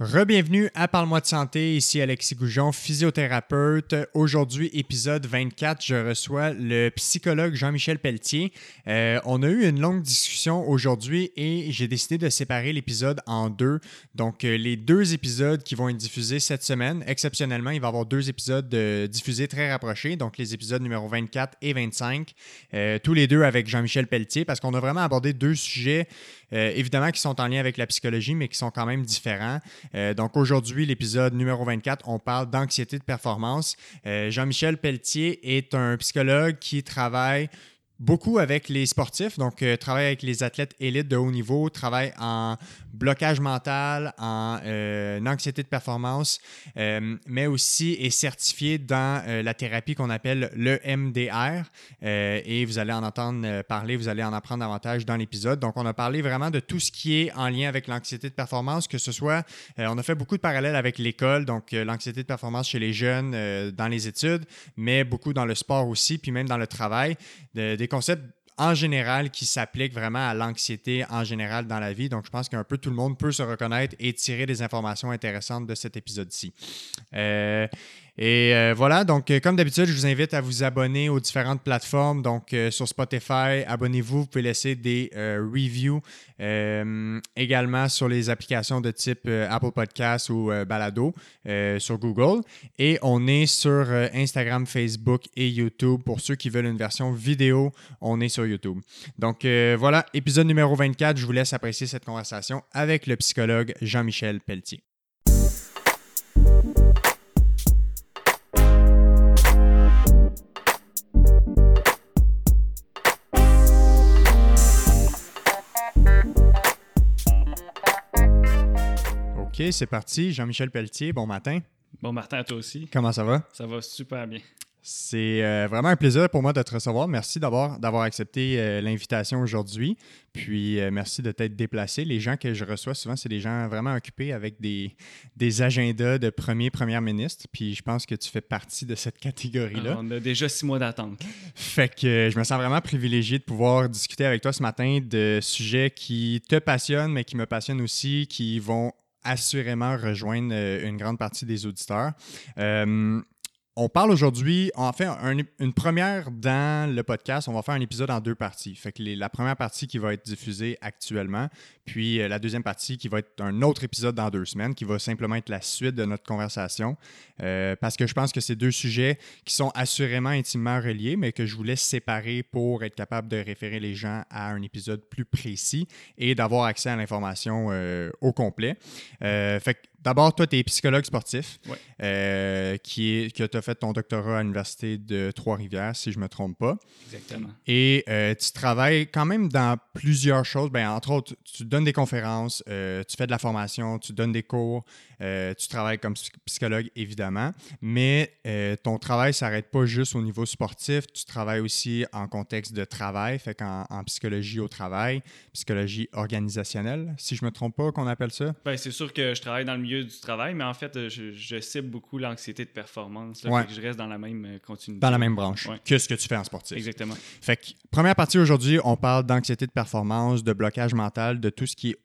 Rebienvenue à Parle-moi de santé, ici Alexis Goujon, physiothérapeute. Aujourd'hui, épisode 24, je reçois le psychologue Jean-Michel Pelletier. Euh, on a eu une longue discussion aujourd'hui et j'ai décidé de séparer l'épisode en deux. Donc, euh, les deux épisodes qui vont être diffusés cette semaine, exceptionnellement, il va y avoir deux épisodes euh, diffusés très rapprochés, donc les épisodes numéro 24 et 25, tous les deux avec Jean-Michel Pelletier, parce qu'on a vraiment abordé deux sujets, évidemment, qui sont en lien avec la psychologie, mais qui sont quand même différents. Euh, donc aujourd'hui, l'épisode numéro 24, on parle d'anxiété de performance. Euh, Jean-Michel Pelletier est un psychologue qui travaille beaucoup avec les sportifs, donc euh, travaille avec les athlètes élites de haut niveau, travaille en blocage mental, en euh, anxiété de performance, euh, mais aussi est certifié dans la thérapie qu'on appelle le MDR. et vous allez en entendre parler, vous allez en apprendre davantage dans l'épisode. Donc, on a parlé vraiment de tout ce qui est en lien avec l'anxiété de performance, que ce soit, on a fait beaucoup de parallèles avec l'école, donc l'anxiété de performance chez les jeunes dans les études, mais beaucoup dans le sport aussi, puis même dans le travail, des concepts en général qui s'appliquent vraiment à l'anxiété en général dans la vie. Donc, je pense qu'un peu tout le monde peut se reconnaître et tirer des informations intéressantes de cet épisode-ci. Euh, et euh, voilà, donc euh, comme d'habitude, je vous invite à vous abonner aux différentes plateformes. Donc euh, sur Spotify, abonnez-vous, vous pouvez laisser des reviews également sur les applications de type Apple Podcasts ou Balado sur Google. Et on est sur Instagram, Facebook et YouTube. Pour ceux qui veulent une version vidéo, on est sur YouTube. Donc voilà, épisode numéro 24. Je vous laisse apprécier cette conversation avec le psychologue Jean-Michel Pelletier. C'est parti. Jean-Michel Pelletier, bon matin. Bon matin à toi aussi. Comment ça va? Ça va super bien. C'est euh, vraiment un plaisir pour moi de te recevoir. Merci d'avoir, accepté euh, l'invitation aujourd'hui. Puis euh, merci de t'être déplacé. Les gens que je reçois souvent, c'est des gens vraiment occupés avec des, des agendas de premier, première ministre. Puis je pense que tu fais partie de cette catégorie-là. on a déjà six mois d'attente. Fait que je me sens vraiment privilégié de pouvoir discuter avec toi ce matin de sujets qui te passionnent, mais qui me passionnent aussi, qui vont assurément rejoindre euh, une grande partie des auditeurs. Euh, on parle aujourd'hui, on fait une première dans le podcast. On va faire un épisode en deux parties. Fait que la première partie qui va être diffusée actuellement, puis euh, la deuxième partie qui va être un autre épisode dans deux semaines, qui va simplement être la suite de notre conversation. Euh, parce que je pense que c'est deux sujets qui sont assurément intimement reliés, mais que je vous laisse séparer pour être capable de référer les gens à un épisode plus précis et d'avoir accès à l'information euh, au complet. fait que D'abord, toi, tu es psychologue sportif, euh, qui est, que tu as fait ton doctorat à l'Université de Trois-Rivières, si je ne me trompe pas. Exactement. Et euh, tu travailles quand même dans plusieurs choses. Ben, entre autres, tu donnes des conférences, euh, tu fais de la formation, tu donnes des cours, tu travailles comme psychologue, évidemment. Mais ton travail ne s'arrête pas juste au niveau sportif. Tu travailles aussi en contexte de travail, fait qu'en en psychologie au travail, psychologie organisationnelle, si je ne me trompe pas, qu'on appelle ça. Ben, c'est sûr que je travaille dans le du travail, mais en fait, euh, je, cible beaucoup l'anxiété de performance. je reste dans la même euh, continuité. Dans la même branche que ce que tu fais en sportif. Exactement. Fait que, première partie aujourd'hui, on parle d'anxiété de performance, de blocage mental, de tout ce qui est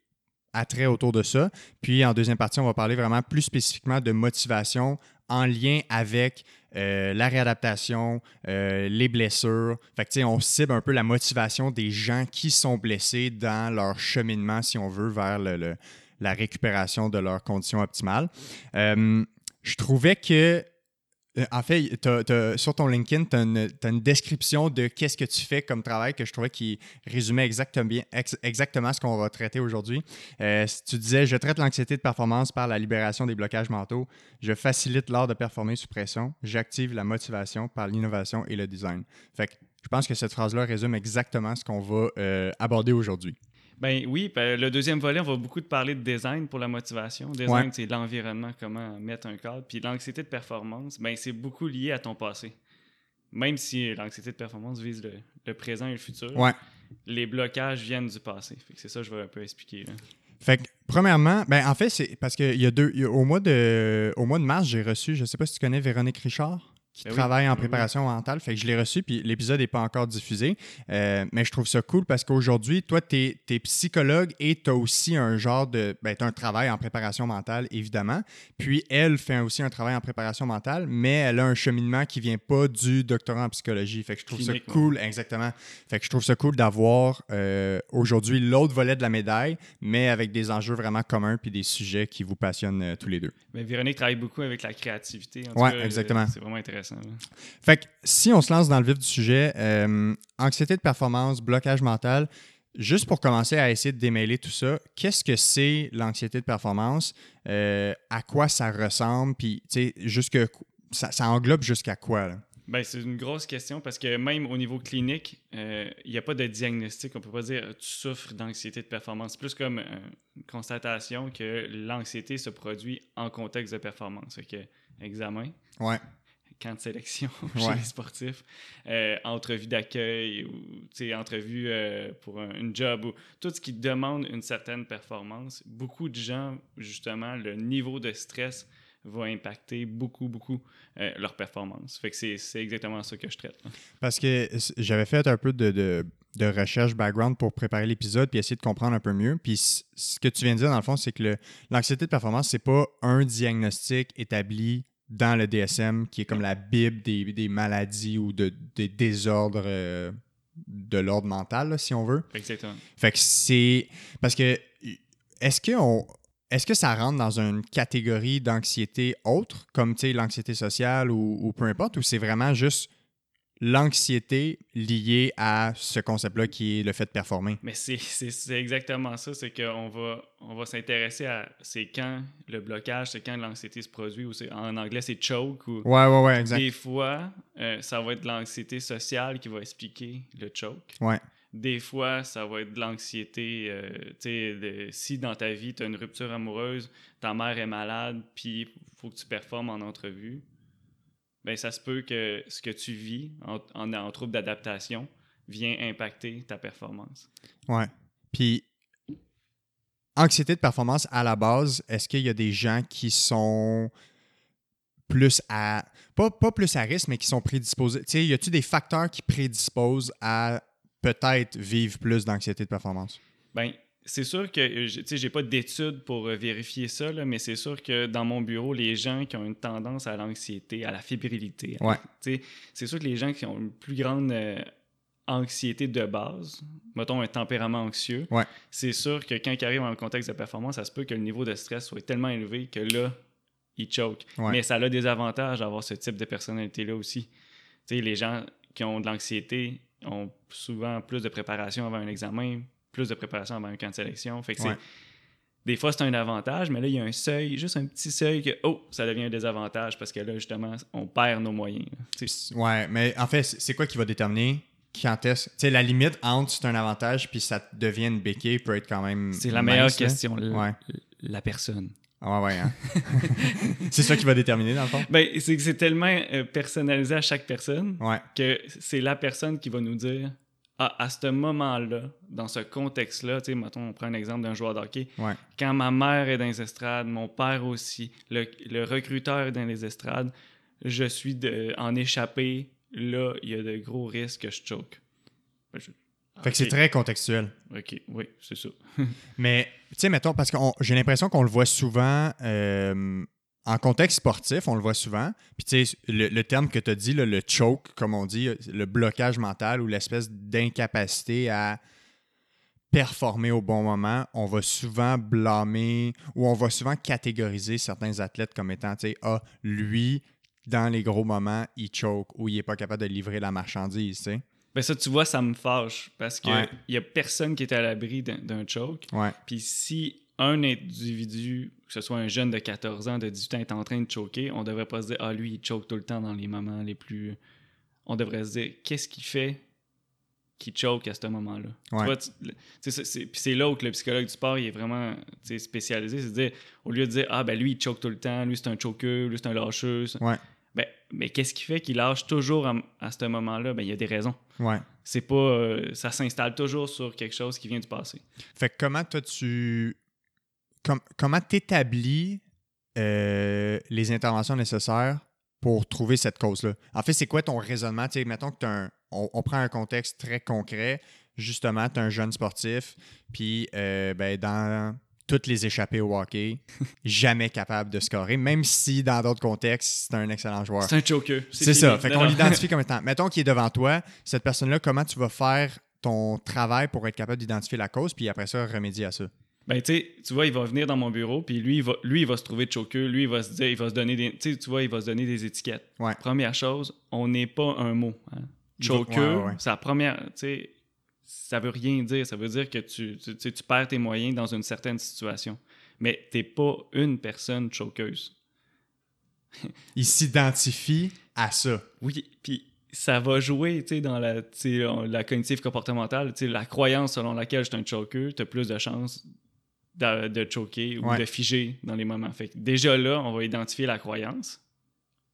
attrait autour de ça. Puis en deuxième partie, on va parler vraiment plus spécifiquement de motivation en lien avec euh, la réadaptation, les blessures. Fait que, on cible un peu la motivation des gens qui sont blessés dans leur cheminement, si on veut, vers le la récupération de leurs conditions optimales. Euh, je trouvais que euh, en fait, sur ton LinkedIn, tu as, une description de qu'est-ce que tu fais comme travail que je trouvais qui résumait exactement, exactement ce qu'on va traiter aujourd'hui. Euh, tu disais, je traite l'anxiété de performance par la libération des blocages mentaux. Je facilite l'art de performer sous pression. J'active la motivation par l'innovation et le design. Fait que je pense que cette phrase-là résume exactement ce qu'on va aborder aujourd'hui. Ben oui, ben, le deuxième volet, on va beaucoup te parler de design pour la motivation. Design, c'est l'environnement, comment mettre un cadre. Puis l'anxiété de performance, ben c'est beaucoup lié à ton passé. Même si l'anxiété de performance vise le, présent et le futur, les blocages viennent du passé. c'est ça que je vais un peu expliquer. Fait que, premièrement, ben en fait, c'est parce qu'il y a deux. au, mois de, au mois de mars, j'ai reçu, je ne sais pas si tu connais Véronique Richard? Qui Ben oui, travaille en ben oui. préparation mentale. Fait que je l'ai reçu, puis l'épisode n'est pas encore diffusé. Euh, mais je trouve ça cool parce qu'aujourd'hui, toi, tu es, psychologue et tu as aussi un genre de. Ben, tu un travail en préparation mentale, évidemment. Puis elle fait aussi un travail en préparation mentale, mais elle a un cheminement qui vient pas du doctorat en psychologie. Fait que je trouve Clinique, ça cool, exactement. Fait que je trouve ça cool d'avoir euh, aujourd'hui l'autre volet de la médaille, mais avec des enjeux vraiment communs puis des sujets qui vous passionnent euh, tous les deux. Mais Véronique travaille beaucoup avec la créativité. Cas, exactement. C'est vraiment intéressant. Là. Fait que si on se lance dans le vif du sujet, euh, anxiété de performance, blocage mental, juste pour commencer à essayer de démêler tout ça, qu'est-ce que c'est l'anxiété de performance? Euh, à quoi ça ressemble? Puis, tu sais, jusque, ça, ça englobe jusqu'à quoi? Là? Ben, c'est une grosse question parce que même au niveau clinique, euh, il n'y a pas de diagnostic. On peut pas dire euh, tu souffres d'anxiété de performance. C'est plus comme euh, une constatation que l'anxiété se produit en contexte de performance. Fait que examen, Ouais. Camp de sélection Ouais. chez les sportifs, euh, entrevue d'accueil ou entrevue euh, pour un, une job ou tout ce qui demande une certaine performance. Beaucoup de gens, justement, le niveau de stress va impacter beaucoup, beaucoup euh, leur performance. Fait que c'est exactement ça que je traite. Parce que j'avais fait un peu de, de- de recherche background pour préparer l'épisode puis essayer de comprendre un peu mieux. Puis ce que tu viens de dire, dans le fond, c'est que l'anxiété de performance, c'est pas un diagnostic établi dans le DSM qui est comme la bible des, des maladies ou de, des désordres euh, de l'ordre mental, là, si on veut. Exactement. Fait que c'est. Parce que. Est-ce que on. Est-ce que ça rentre dans une catégorie d'anxiété autre, comme l'anxiété sociale ou, ou peu importe, ou c'est vraiment juste l'anxiété liée à ce concept-là qui est le fait de performer? Mais c'est- exactement ça, c'est qu'on va, on va s'intéresser à c'est quand le blocage, c'est quand l'anxiété se produit, ou en anglais c'est choke, ou Ouais, ouais, ouais, exact. des fois, euh, ça va être l'anxiété sociale qui va expliquer le choke. Ouais, Des fois, ça va être de l'anxiété. euh, tu sais, si dans ta vie, tu as une rupture amoureuse, ta mère est malade, puis il faut que tu performes en entrevue, ben ça se peut que ce que tu vis en, en, en trouble d'adaptation vient impacter ta performance. ouais. Puis, anxiété de performance à la base, est-ce qu'il y a des gens qui sont plus à. Pas, pas plus à risque, mais qui sont prédisposés? Tu sais, y a-tu des facteurs qui prédisposent à peut-être vivre plus d'anxiété de performance? Ben, c'est sûr que, euh, tu sais, j'ai pas d'études pour euh, vérifier ça, là, mais c'est sûr que dans mon bureau, les gens qui ont une tendance à l'anxiété, à la fébrilité, Ouais. tu sais, c'est sûr que les gens qui ont une plus grande euh, anxiété de base, mettons un tempérament anxieux, Ouais. c'est sûr que quand ils arrivent dans le contexte de performance, ça se peut que le niveau de stress soit tellement élevé que là, ils choke. Ouais. Mais ça a des avantages d'avoir ce type de personnalité-là aussi. Tu sais, les gens qui ont de l'anxiété ont souvent plus de préparation avant un examen, plus de préparation avant un camp de sélection. Fait que Ouais. Des fois, c'est un avantage, mais là, il y a un seuil, juste un petit seuil que, oh, ça devient un désavantage parce que là, justement, on perd nos moyens. là. Tu sais, Ouais, mais en fait, c'est quoi qui va déterminer quand est-ce. Tu sais, la limite entre c'est un avantage puis ça devient une béquille peut être quand même. C'est la meilleure question, la, Ouais. la personne. Ah ouais, ouais. hein. c'est ça qui va déterminer, dans le fond? Ben, c'est que c'est tellement euh, personnalisé à chaque personne Ouais. que c'est la personne qui va nous dire ah, à ce moment-là, dans ce contexte-là, tu sais, mettons, on prend un exemple d'un joueur de hockey, Ouais. quand ma mère est dans les estrades, mon père aussi, le, le recruteur est dans les estrades, je suis de, en échappé, là, il y a de gros risques que je choke. Ben, je- Fait que c'est très contextuel. Ok, oui, c'est ça. Mais, tu sais, mettons, parce que j'ai l'impression qu'on le voit souvent euh, en contexte sportif, on le voit souvent. Puis, tu sais, le, le terme que tu as dit, là, le choke, comme on dit, le blocage mental ou l'espèce d'incapacité à performer au bon moment, on va souvent blâmer ou on va souvent catégoriser certains athlètes comme étant, tu sais, ah, lui, dans les gros moments, il choke ou il n'est pas capable de livrer la marchandise, tu sais. Ben ça, tu vois, ça me fâche parce qu'il Ouais. y a personne qui est à l'abri d'un- d'un choke. Ouais, Puis si un individu, que ce soit un jeune de 14 ans, de 18 ans, est en train de choquer, on devrait pas se dire Ah, lui, il choke tout le temps dans les moments les plus. On devrait se dire Qu'est-ce qu'il fait qui choke à ce moment-là? Ouais. c'est- c'est- Puis c'est là où que le psychologue du sport il est vraiment spécialisé. C'est de dire, au lieu de dire Ah, ben lui, il choke tout le temps, lui, c'est un choqueur, lui, c'est un lâcheux. ouais, Ben, mais qu'est-ce qui fait qu'il lâche toujours à, à ce moment-là? Ben, il y a des raisons. ouais. C'est pas. euh, ça s'installe toujours sur quelque chose qui vient du passé. Fait que comment toi tu. Com- comment t'établis euh, les interventions nécessaires pour trouver cette cause-là? En fait, c'est quoi ton raisonnement? Mettons que tu un. On, on, prend un contexte très concret. Justement, tu es un jeune sportif, puis euh, ben, dans toutes les échappées au hockey, jamais capable de scorer, même si dans d'autres contextes, c'est un excellent joueur. C'est un choker. C'est ça. Fait qu'on l'identifie comme étant. Mettons qu'il est devant toi, cette personne-là, comment tu vas faire ton travail pour être capable d'identifier la cause, puis après ça, remédier à ça? Ben, tu vois, il va venir dans mon bureau, puis lui, il va, lui, il va se trouver choker, lui, il va se dire, il va se donner des, tu vois, il va se donner des étiquettes. Première chose, on n'est pas un mot. Hein. Choker, c'est la première, tu sais, ça veut rien dire. Ça veut dire que tu, tu, perds tes moyens dans une certaine situation. Mais tu n'es pas une personne choqueuse. Il s'identifie à ça. Oui, puis ça va jouer dans la, la cognitive comportementale. La croyance selon laquelle je suis un choker, tu as plus de chances de, de choquer ou de figer dans les moments. Fait déjà là, on va identifier la croyance.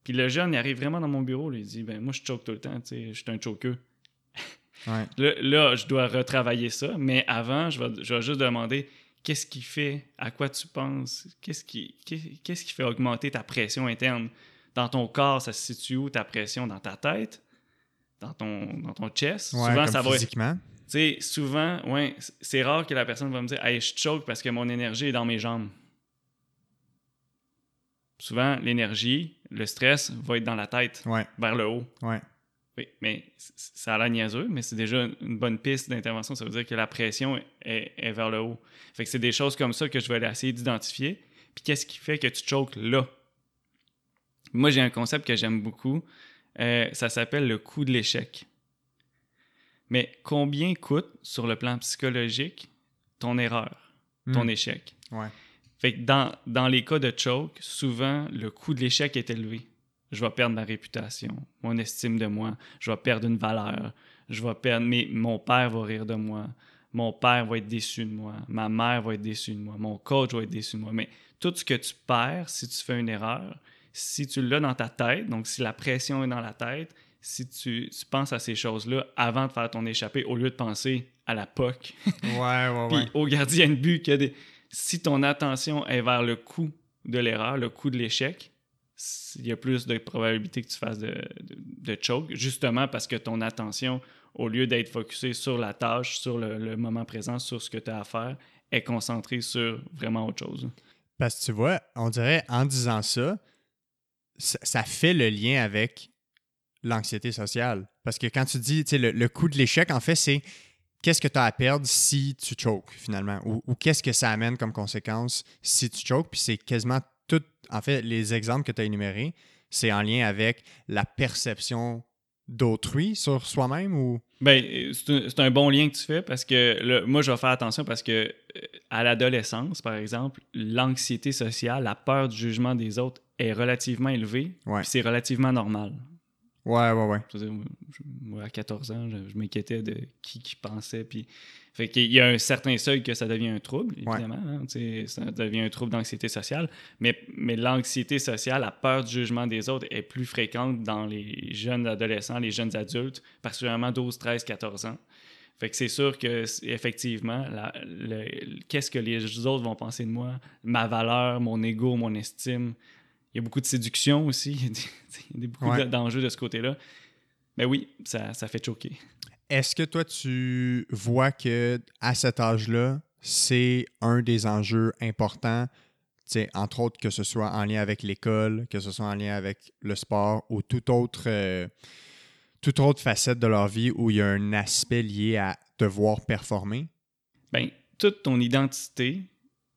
Puis le jeune, il arrive vraiment dans mon bureau, il dit ben moi je choke tout le temps, je suis un choker. Là, je dois retravailler ça, mais avant, je vais, juste demander qu'est-ce qui fait, à quoi tu penses, qu'est-ce qui, qu'est-ce qui fait augmenter ta pression interne? Dans ton corps, ça se situe où ta pression? Dans ta tête, dans ton, dans ton chest? souvent, ça physiquement. Va. souvent, ouais, c'est rare que la personne va me dire Hey, je choke parce que mon énergie est dans mes jambes. Souvent, l'énergie, le stress va être dans la tête, vers le haut. Ouais. Oui, mais ça a l'air niaiseux, mais c'est déjà une bonne piste d'intervention. Ça veut dire que la pression est, vers le haut. Fait que c'est des choses comme ça que je vais essayer d'identifier. Puis qu'est-ce qui fait que tu choques là? Moi, j'ai un concept que j'aime beaucoup. Euh, ça s'appelle le coût de l'échec. Mais combien coûte, sur le plan psychologique, ton erreur, ton hmm. échec? Ouais. Fait que dans, dans les cas de choke, souvent, le coût de l'échec est élevé je vais perdre ma réputation, mon estime de moi, je vais perdre une valeur, je vais perdre, mais mon père va rire de moi, mon père va être déçu de moi, ma mère va être déçue de moi, mon coach va être déçu de moi. Mais tout ce que tu perds si tu fais une erreur, si tu l'as dans ta tête, donc si la pression est dans la tête, si tu, penses à ces choses-là avant de faire ton échappée au lieu de penser à la POC, ouais, ouais, puis au gardien de but, que si ton attention est vers le coup de l'erreur, le coup de l'échec, il y a plus de probabilité que tu fasses de, de, choke, justement parce que ton attention, au lieu d'être focusée sur la tâche, sur le, moment présent, sur ce que tu as à faire, est concentrée sur vraiment autre chose. Parce que tu vois, on dirait en disant ça, ça, fait le lien avec l'anxiété sociale. Parce que quand tu dis, le, le coup de l'échec, en fait, c'est qu'est-ce que tu as à perdre si tu choques finalement, ou, ou qu'est-ce que ça amène comme conséquence si tu choques, puis c'est quasiment en fait, les exemples que tu as énumérés, c'est en lien avec la perception d'autrui sur soi-même ou? Ben c'est un, bon lien que tu fais parce que moi je vais faire attention parce que euh, à l'adolescence par exemple l'anxiété sociale la peur du jugement des autres est relativement élevée c'est relativement normal ouais ouais ouais moi à 14 ans je, m'inquiétais de qui qui pensait puis fait qu'il y a un certain seuil que ça devient un trouble, évidemment. Hein, ça devient un trouble d'anxiété sociale. Mais, mais l'anxiété sociale, la peur du jugement des autres est plus fréquente dans les jeunes adolescents, les jeunes adultes, particulièrement 12, 13, 14 ans. Fait que c'est sûr que, effectivement, qu'est-ce que les autres vont penser de moi, ma valeur, mon ego, mon estime. Il y a beaucoup de séduction aussi. Il y a beaucoup d'enjeux de ce côté-là. Mais oui, ça, ça fait choquer. Est-ce que toi, tu vois que à cet âge-là, c'est un des enjeux importants, entre autres que ce soit en lien avec l'école, que ce soit en lien avec le sport ou toute autre, euh, toute autre facette de leur vie où il y a un aspect lié à devoir performer? Bien, toute ton identité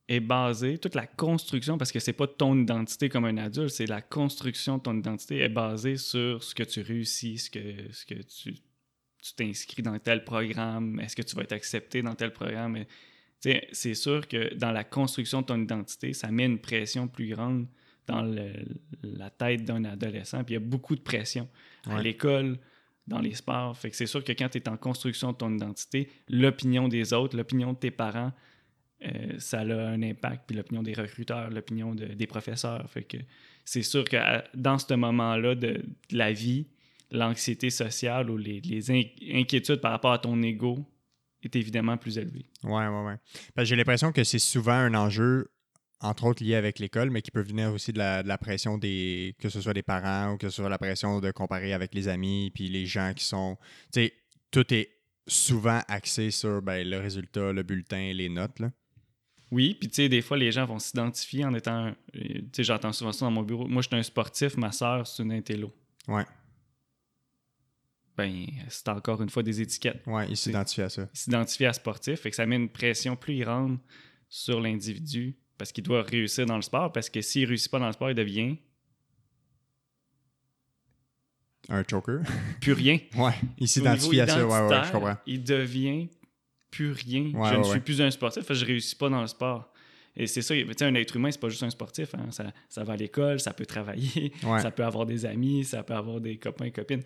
est basée, toute la construction, parce que c'est pas ton identité comme un adulte, c'est la construction de ton identité est basée sur ce que tu réussis, ce que, ce que tu tu t'inscris dans tel programme, est-ce que tu vas être accepté dans tel programme? C'est sûr que dans la construction de ton identité, ça met une pression plus grande dans la tête d'un adolescent. Puis il y a beaucoup de pression à l'école, dans les sports. Fait que c'est sûr que quand tu es en construction de ton identité, l'opinion des autres, l'opinion de tes parents, euh, ça a un impact. Puis l'opinion des recruteurs, l'opinion des professeurs. Fait que c'est sûr que dans ce moment-là de, la vie, l'anxiété sociale ou les, inquiétudes par rapport à ton ego est évidemment plus élevée. Oui, oui, oui. J'ai l'impression que c'est souvent un enjeu entre autres liées avec l'école, mais qui peuvent venir aussi de la, pression des. que ce soit des parents ou que ce soit la pression de comparer avec les amis, puis les gens qui sont. Tu sais, tout est souvent axé sur ben, le résultat, le bulletin, les notes. Là. Oui, puis tu sais, des fois, les gens vont s'identifier en étant. Tu sais, j'entends souvent ça dans mon bureau. Moi, je suis un sportif, ma soeur, c'est une intello. Ouais. Ben, c'est encore une fois des étiquettes. Ouais, il s'identifie à ça. Il s'identifie à sportif, et que ça met une pression plus grande sur l'individu parce qu'il doit réussir dans le sport. Parce que s'il réussit pas dans le sport, il devient. Un choker. Plus rien. ouais, il s'identifie à ça. Ouais, ouais, je comprends. Il devient plus rien. je ne suis plus un sportif, je ne réussis pas dans le sport. Et c'est ça, un être humain, c'est pas juste un sportif. Hein. Ça, ça, va à l'école, ça peut travailler, ça peut avoir des amis, ça peut avoir des copains et copines.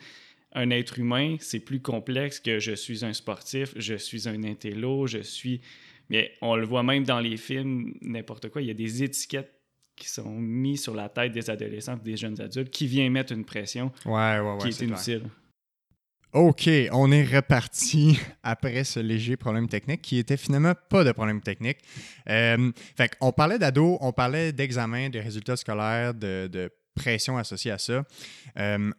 Un être humain, c'est plus complexe que je suis un sportif, je suis un intello, je suis. Mais on le voit même dans les films, n'importe quoi, il y a des étiquettes qui sont mises sur la tête des adolescents des jeunes adultes qui viennent mettre une pression ouais, ouais, qui est, inutile. OK, on est reparti après ce léger problème technique qui était finalement pas de problème technique. Euh, fait on parlait d'ados, on parlait d'examens, de résultats scolaires, de, pression associée à ça. Euh,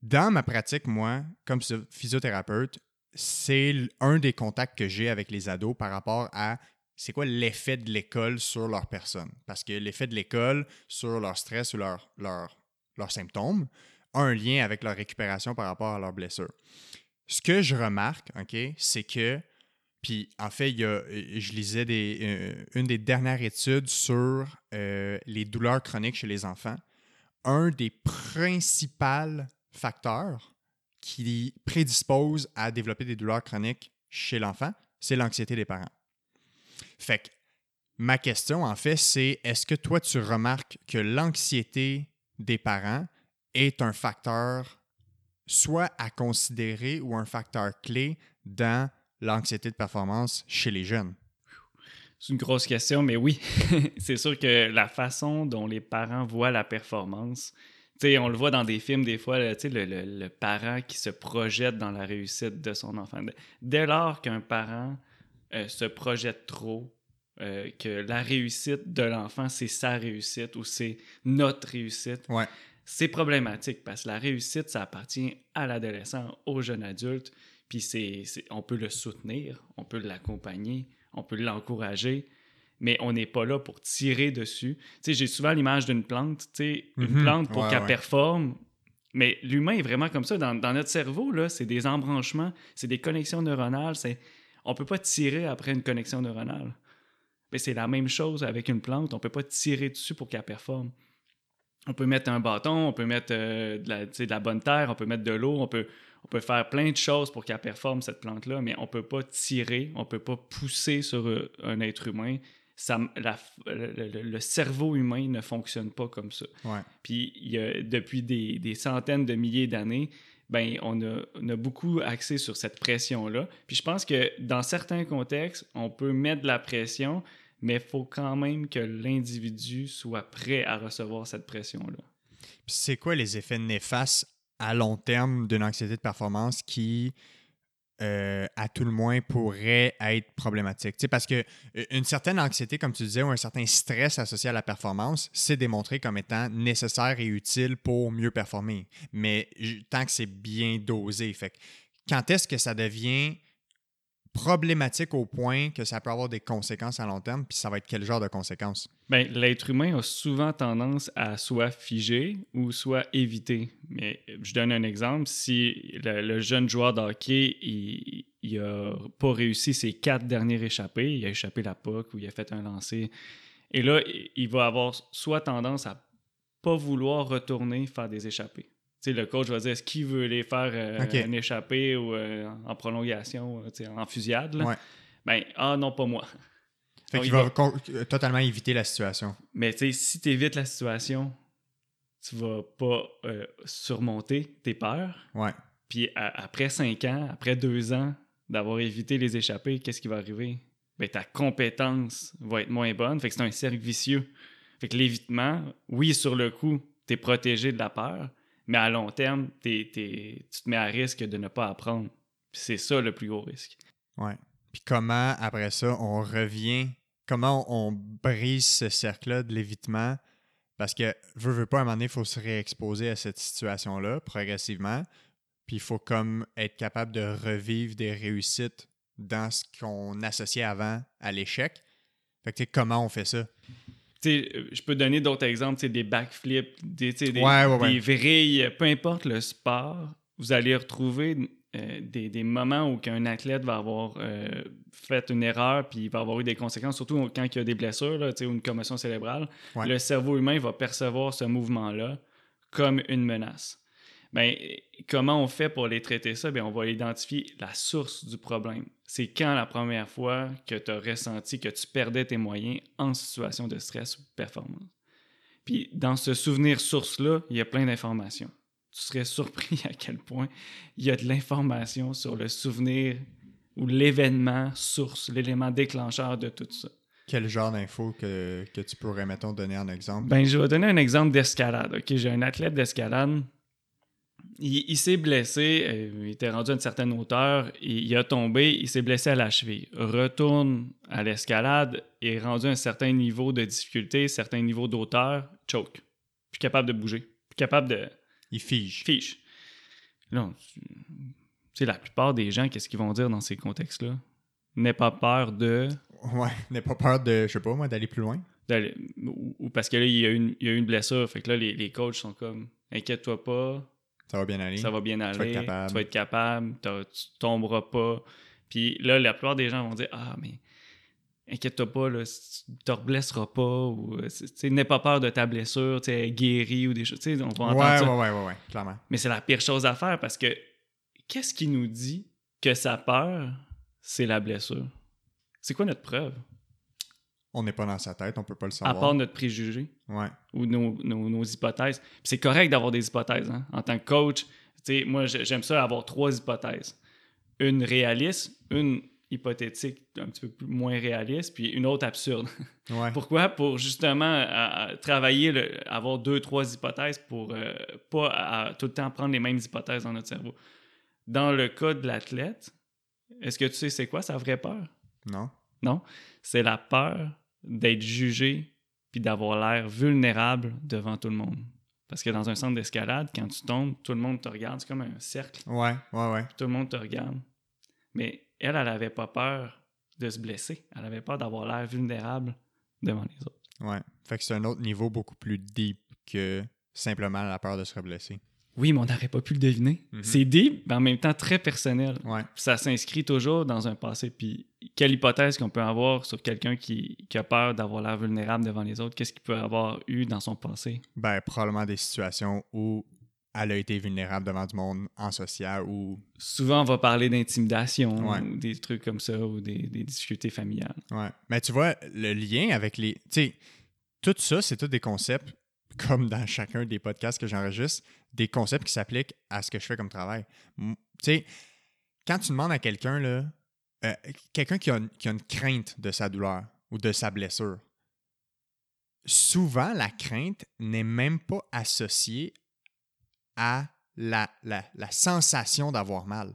dans ma pratique, moi, comme physiothérapeute, c'est un des contacts que j'ai avec les ados par rapport à c'est quoi l'effet de l'école sur leur personne. Parce que l'effet de l'école sur leur stress ou leurs symptômes, un lien avec leur récupération par rapport à leurs blessures. Ce que je remarque, OK, c'est que, puis en fait, il y a, je lisais euh, une des dernières études sur euh, les douleurs chroniques chez les enfants. Un des principaux facteurs qui prédispose à développer des douleurs chroniques chez l'enfant, c'est l'anxiété des parents. Fait que ma question, en fait, c'est est-ce que toi, tu remarques que l'anxiété des parents est un facteur soit à considérer ou un facteur clé dans l'anxiété de performance chez les jeunes? C'est une grosse question, mais oui, c'est sûr que la façon dont les parents voient la performance, on le voit dans des films des fois, le, le, parent qui se projette dans la réussite de son enfant. Dès lors qu'un parent euh, se projette trop, euh, que la réussite de l'enfant, c'est sa réussite ou c'est notre réussite, ouais c'est problématique parce que la réussite, ça appartient à l'adolescent, au jeune adulte, puis c'est, on peut le soutenir, on peut l'accompagner, on peut l'encourager, mais on n'est pas là pour tirer dessus. Tu j'ai souvent l'image d'une plante, tu une mhm. plante pour qu'elle performe, mais l'humain est vraiment comme ça. Dans, notre cerveau, là, c'est des embranchements, c'est des connexions neuronales, c'est... on peut pas tirer après une connexion neuronale. Mais c'est la même chose avec une plante, on peut pas tirer dessus pour qu'elle performe on peut mettre un bâton, on peut mettre euh, de, la, bonne terre, on peut mettre de l'eau, on peut, on peut faire plein de choses pour qu'elle performe, cette plante-là, mais on ne peut pas tirer, on ne peut pas pousser sur euh, un être humain. Ça, le, cerveau humain ne fonctionne pas comme ça. Puis depuis des, centaines de milliers d'années, ben, on a, on, a, beaucoup axé sur cette pression-là. Puis je pense que dans certains contextes, on peut mettre de la pression, mais il faut quand même que l'individu soit prêt à recevoir cette pression-là. C'est quoi les effets néfastes à long terme d'une anxiété de performance qui, euh, à tout le moins, pourrait être problématique? parce que euh, une certaine anxiété, comme tu disais, ou un certain stress associé à la performance, c'est démontré comme étant nécessaire et utile pour mieux performer. Mais tant que c'est bien dosé. Fait quand est-ce que ça devient problématique au point que ça peut avoir des conséquences à long terme, puis ça va être quel genre de conséquences? Bien, l'être humain a souvent tendance à soit figer ou soit éviter. Mais je donne un exemple. Si le, jeune joueur de hockey, il, n'a pas réussi ses quatre derniers échappés, il a échappé la puck ou il a fait un lancer, et là, il va avoir soit tendance à pas vouloir retourner faire des échappés le coach va dire est-ce qu'il veut les faire euh, un échappé ou euh, en prolongation, en fusillade. Ben, ah non, pas moi. Fait qu'il va, totalement éviter la situation. Mais si tu évites la situation, tu vas pas euh, surmonter tes peurs. Ouais. Puis après cinq ans, après deux ans d'avoir évité les échappées, qu'est-ce qui va arriver? Ben, ta compétence va être moins bonne. Fait que c'est un cercle vicieux. Fait que l'évitement, oui, sur le coup, tu es protégé de la peur, mais à long terme, tu te mets à risque de ne pas apprendre. C'est ça le plus gros risque. Ouais. Puis comment, après ça, on revient comment on brise ce cercle-là de l'évitement? Parce que, veut, veut pas, à un moment donné, il faut se réexposer à cette situation-là progressivement. Puis il faut comme être capable de revivre des réussites dans ce qu'on associait avant à l'échec. Fait que, comment on fait ça? Sais, je peux donner d'autres exemples, des backflips, des, des, Ouais, ouais, ouais. des vrilles, peu importe le sport, vous allez retrouver euh, des, des moments où un athlète va avoir euh, fait une erreur puis il va avoir eu des conséquences, surtout quand il y a des blessures là, ou une commotion cérébrale. Le cerveau humain va percevoir ce mouvement-là comme une menace. Ben, comment on fait pour les traiter ça? Bien, on va identifier la source du problème. C'est quand la première fois que tu as ressenti que tu perdais tes moyens en situation de stress ou de performance? Puis dans ce souvenir source-là, il y a plein d'informations. Tu serais surpris à quel point il y a de l'information sur le souvenir ou l'événement source, l'élément déclencheur de tout ça. Quel genre d'infos que, que tu pourrais, mettons, donner en exemple? Ben, je vais donner un exemple d'escalade. Ok, J'ai un athlète d'escalade. Il, il s'est blessé, euh, il était rendu à une certaine hauteur, il, il a tombé, il s'est blessé à la cheville. Retourne à l'escalade, est rendu à un certain niveau de difficulté, certain niveau d'auteur, choke. Plus capable de bouger, plus capable de Il fige. fiche. Là, sais, la plupart des gens, qu'est-ce qu'ils vont dire dans ces contextes-là? N'aie pas peur de. Ouais, n'aie pas peur de, je sais pas moi, d'aller plus loin. d'aller- ou, ou parce que là, il y a eu une, il y a eu une blessure. Fait que là, les, les coachs sont comme Inquiète-toi pas, Ça va bien aller. ça va bien aller, vas être capable. tu vas être capable, tu tomberas pas. Puis là, la plupart des gens vont dire Ah, mais inquiète-toi pas, là, tu te blesseras pas, ou euh, tu n'aie pas peur de ta blessure, tu sais, guérie ou des choses. Tu on va entendre Ouais, ça. ouais, ouais, ouais, ouais, clairement. Mais c'est la pire chose à faire parce que qu'est-ce qui nous dit que sa peur, c'est la blessure? C'est quoi notre preuve? On n'est pas dans sa tête, on peut pas le À savoir. part notre préjugé Ouais. ou nos, nos- nos hypothèses. Puis c'est correct d'avoir des hypothèses. hein. En tant que coach, moi, j'ai- j'aime ça avoir trois hypothèses. Une réaliste, une hypothétique un petit peu plus- moins réaliste, puis une autre absurde. Ouais. Pourquoi? Pour justement à- à travailler, le- avoir deux, trois hypothèses pour euh, pas à- à tout le temps prendre les mêmes hypothèses dans notre cerveau. Dans le cas de l'athlète, est-ce que tu sais c'est quoi sa vraie peur? Non? Non. C'est la peur d'être jugé puis d'avoir l'air vulnérable devant tout le monde. Parce que dans un centre d'escalade, quand tu tombes, tout le monde te regarde. C'est comme un cercle. Ouais, ouais, ouais. Tout le monde te regarde. Mais elle, elle avait pas peur de se blesser. Elle avait peur d'avoir l'air vulnérable devant les autres. Ouais. Fait que c'est un autre niveau beaucoup plus deep que simplement la peur de se reblesser. Oui, mais on n'aurait pas pu le deviner. Mhm. C'est deep, mais en même temps très personnel. Ouais. Ça s'inscrit toujours dans un passé. Puis quelle hypothèse qu'on peut avoir sur quelqu'un qui, qui a peur d'avoir l'air vulnérable devant les autres? Qu'est-ce qu'il peut avoir eu dans son passé? Ben, probablement des situations où elle a été vulnérable devant du monde en social ou. Souvent, on va parler d'intimidation Ouais. ou des trucs comme ça ou des, des difficultés familiales. Ouais. Mais tu vois, le lien avec les. Tu sais, tout ça, c'est tous des concepts, comme dans chacun des podcasts que j'enregistre, des concepts qui s'appliquent à ce que je fais comme travail. Tu sais, quand tu demandes à quelqu'un, là, euh, quelqu'un qui, a une- crainte de sa douleur ou de sa blessure, souvent, la crainte n'est même pas associée à la sensation d'avoir mal.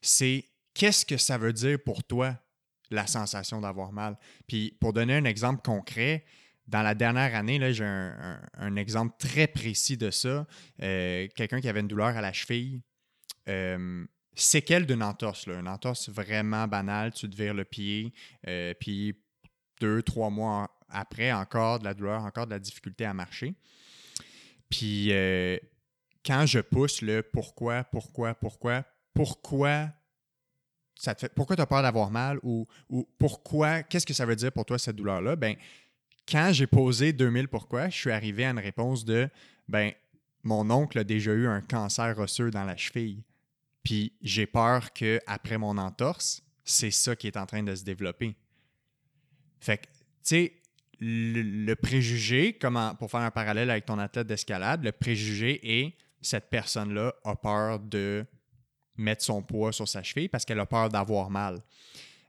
C'est qu'est-ce que ça veut dire pour toi, la sensation d'avoir mal? Puis pour donner un exemple concret, dans la dernière année, j'ai un exemple très précis de ça. Euh, Quelqu'un qui avait une douleur à la cheville, euh, séquelle d'une entorse, là, une entorse vraiment banale, tu te vires le pied, euh, puis deux, trois mois après, encore de la douleur, encore de la difficulté à marcher. Puis euh, quand je pousse le pourquoi, pourquoi, pourquoi, pourquoi ça te fait, pourquoi tu as peur d'avoir mal ou, ou pourquoi, qu'est-ce que ça veut dire pour toi cette douleur-là? Ben, quand j'ai posé 2000 pourquoi, je suis arrivé à une réponse de ben, mon oncle a déjà eu un cancer osseux dans la cheville. Puis j'ai peur que après mon entorse, c'est ça qui est en train de se développer. Fait que, tu sais, le, le préjugé, comment, pour faire un parallèle avec ton athlète d'escalade, le préjugé est cette personne-là a peur de mettre son poids sur sa cheville parce qu'elle a peur d'avoir mal.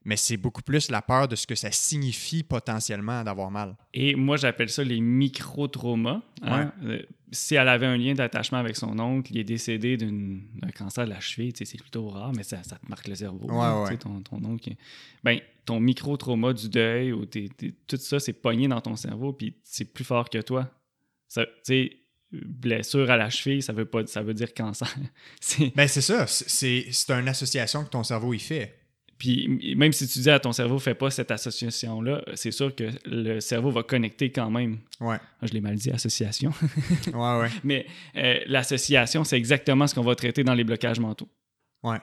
Mais c'est beaucoup plus la peur de ce que ça signifie potentiellement d'avoir mal. Et moi, j'appelle ça les micro-traumas. hein. Euh, si elle avait un lien d'attachement avec son oncle, il est décédé d'un cancer de la cheville, c'est plutôt rare, mais ça, ça te marque le cerveau. Ouais, hein, ouais. Ton, ton oncle. Ben, ton micro-trauma du deuil ou tout ça, c'est pogné dans ton cerveau, puis c'est plus fort que toi. Blessure à la cheville, ça veut, pas, ça veut dire cancer. c'est ben, c'est ça. C'est une association que ton cerveau y fait. Puis même si tu dis à ton cerveau, fais pas cette association-là, c'est sûr que le cerveau va connecter quand même. Ouais. Ah, je l'ai mal dit, association. ouais, ouais. Mais euh, l'association, c'est exactement ce qu'on va traiter dans les blocages mentaux. Ouais.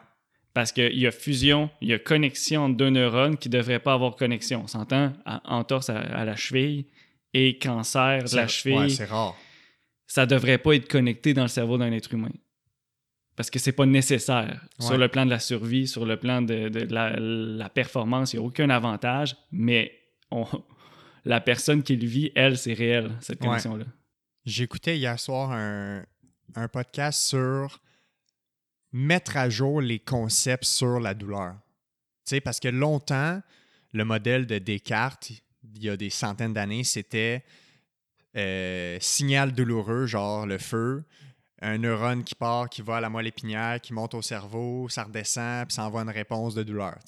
Parce qu'il y a fusion, il y a connexion entre deux neurones qui ne devraient pas avoir connexion. On s'entend? Entorse à, à, la cheville et cancer de la cheville. Ouais, c'est rare. Ça ne devrait pas être connecté dans le cerveau d'un être humain parce que c'est pas nécessaire sur le plan de la survie, sur le plan de, la, performance, il n'y a aucun avantage, mais on, la personne qui le vit, elle, c'est réel, cette connexion-là. J'écoutais hier soir un, podcast sur mettre à jour les concepts sur la douleur. Tu sais, parce que longtemps, le modèle de Descartes, il y a des centaines d'années, c'était euh, signal douloureux, genre le feu, un neurone qui part, qui va à la moelle épinière, qui monte au cerveau, ça redescend, puis ça envoie une réponse de douleur.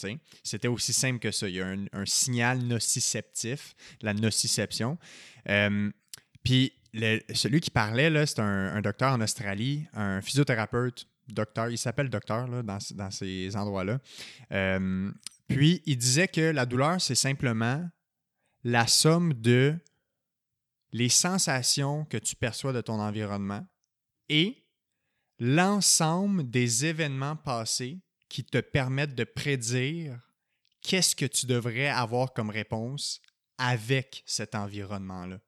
C'était aussi simple que ça. Il y a un, signal nociceptif, la nociception. Euh, puis celui qui parlait, c'est un, docteur en Australie, un physiothérapeute, docteur, il s'appelle docteur dans, ces endroits-là. Euh, puis il disait que la douleur, c'est simplement la somme de les sensations que tu perçois de ton environnement et l'ensemble des événements passés qui te permettent de prédire qu'est-ce que tu devrais avoir comme réponse avec cet environnement-là.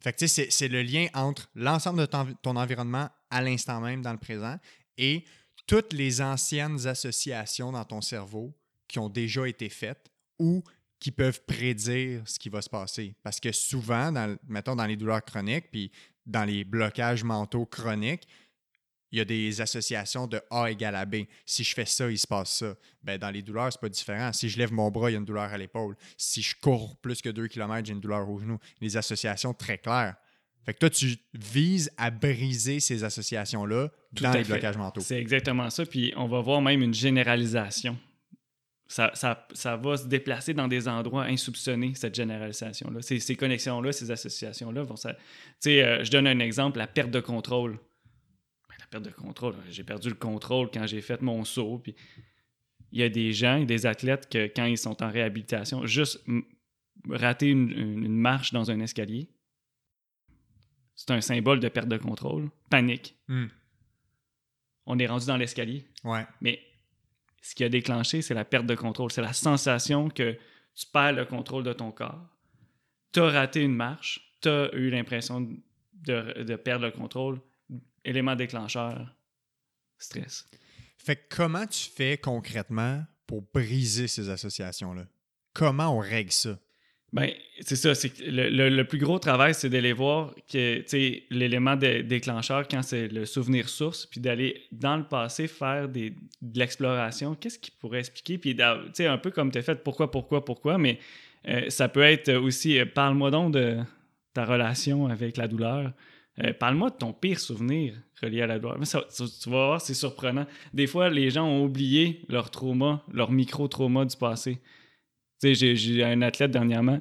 Fait que c'est le lien entre l'ensemble de ton, environnement à l'instant même dans le présent et toutes les anciennes associations dans ton cerveau qui ont déjà été faites ou qui peuvent prédire ce qui va se passer. Parce que souvent, mettons dans les douleurs chroniques, puis dans les blocages mentaux chroniques, il y a des associations de A égale à B. Si je fais ça, il se passe ça. Ben, dans les douleurs, c'est pas différent. Si je lève mon bras, il y a une douleur à l'épaule. Si je cours plus que 2 km, j'ai une douleur au genou. Les associations très claires. Fait que toi, tu vises à briser ces associations-là dans les blocages mentaux. C'est exactement ça. Puis on va voir même une généralisation ça, ça, va se déplacer dans des endroits insoupçonnés, cette généralisation-là. Ces, ces connexions-là, ces associations-là vont... Tu sais, euh, je donne un exemple, la perte de contrôle. Ben, la perte de contrôle, j'ai perdu le contrôle quand j'ai fait mon saut. Puis il y a des gens, des athlètes, que quand ils sont en réhabilitation, juste rater une, marche dans un escalier, c'est un symbole de perte de contrôle. Panique. Hmm. On est rendu dans l'escalier. Ouais. Mais ce qui a déclenché, c'est la perte de contrôle. C'est la sensation que tu perds le contrôle de ton corps. Tu as raté une marche, tu as eu l'impression de, perdre le contrôle. Élément déclencheur, stress. Fait que comment tu fais concrètement pour briser ces associations-là? Comment on règle ça? Ben, c'est ça. C'est le, le, plus gros travail, c'est d'aller voir que l'élément déclencheur quand c'est le souvenir source, puis d'aller dans le passé faire des, de l'exploration. Qu'est-ce qui pourrait expliquer? Puis, un peu comme tu as fait pourquoi, pourquoi, pourquoi, mais euh, ça peut être aussi euh, parle-moi donc de ta relation avec la douleur. Euh, parle-moi de ton pire souvenir relié à la douleur. tu, vas voir, c'est surprenant. Des fois, les gens ont oublié leur trauma, leur micro-trauma du passé. Tu sais, j'ai un athlète dernièrement,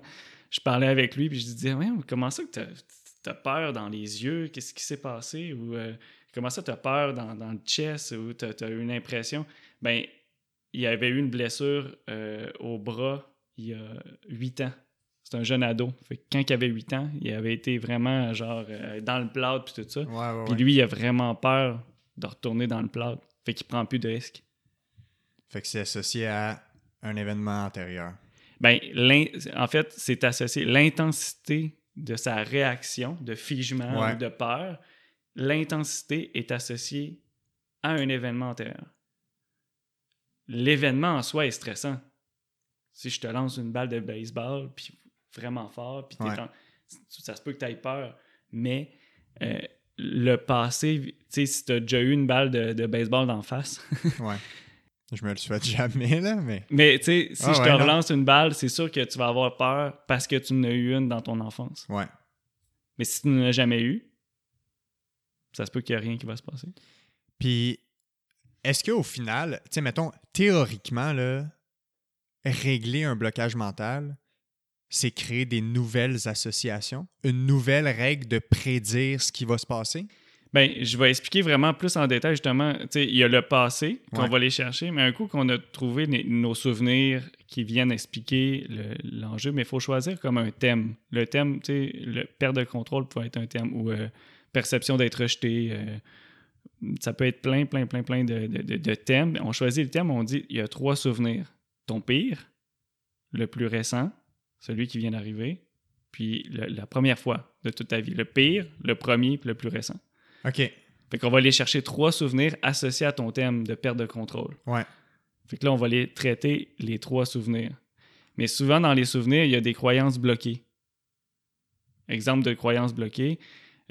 je parlais avec lui, puis je disais, ouais, comment ça que tu as, peur dans les yeux? Qu'est-ce qui s'est passé? Ou euh, comment ça tu as peur dans, dans, le chest? Ou tu as, eu une impression? Ben, il avait eu une blessure euh, au bras il y a huit ans. C'est un jeune ado. Fait quand il avait huit ans, il avait été vraiment genre euh, dans le plâtre puis tout ça. puis lui, il a vraiment peur de retourner dans le plâtre. Fait qu'il prend plus de risques. Fait que c'est associé à un événement antérieur. Ben, en fait, c'est associé l'intensité de sa réaction de figement ou de peur. L'intensité est associée à un événement antérieur. L'événement en soi est stressant. Si je te lance une balle de baseball, puis vraiment fort, puis ça se peut que tu aies peur, mais euh, le passé, tu sais, si tu as déjà eu une balle de, de baseball d'en face, ouais. Je me le souhaite jamais, là, mais. Mais tu sais, si ah je te relance une balle, c'est sûr que tu vas avoir peur parce que tu en as eu une dans ton enfance. Ouais. Mais si tu n'en as jamais eu, ça se peut qu'il n'y ait rien qui va se passer. Puis, est-ce qu'au final, tu sais, mettons, théoriquement, là, régler un blocage mental, c'est créer des nouvelles associations, une nouvelle règle de prédire ce qui va se passer? Ben, je vais expliquer vraiment plus en détail, justement. il y a le passé qu'on Ouais. va aller chercher, mais un coup qu'on a trouvé nos souvenirs qui viennent expliquer le- l'enjeu, mais il faut choisir comme un thème. Le thème, tu sais, le perte de contrôle peut être un thème ou euh, perception d'être rejeté. euh, ça peut être plein, plein, plein, plein de, de- de- de thèmes. On choisit le thème, on dit il y a trois souvenirs. Ton pire, le plus récent, celui qui vient d'arriver, puis le- la première fois de toute ta vie. Le pire, le premier, puis le plus récent. OK. Fait qu'on va aller chercher trois souvenirs associés à ton thème de perte de contrôle. Ouais. Fait que là, on va aller traiter les trois souvenirs. Mais souvent, dans les souvenirs, il y a des croyances bloquées. Exemple de croyances bloquées.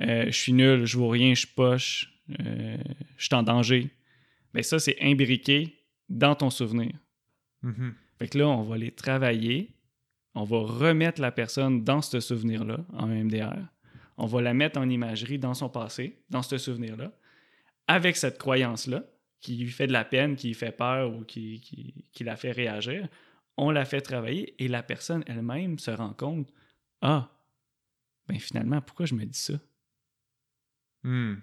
euh, je suis nul, je vaux rien, je suis poche, euh, je suis en danger. Mais ça, c'est imbriqué dans ton souvenir. Mhm. Fait que là, on va les travailler. On va remettre la personne dans ce souvenir-là, en MDR. On va la mettre en imagerie dans son passé, dans ce souvenir-là, avec cette croyance-là, qui lui fait de la peine, qui lui fait peur ou qui, qui, qui la fait réagir. On la fait travailler et la personne elle-même se rend compte Ah, ben finalement, pourquoi je me dis ça? Hmm.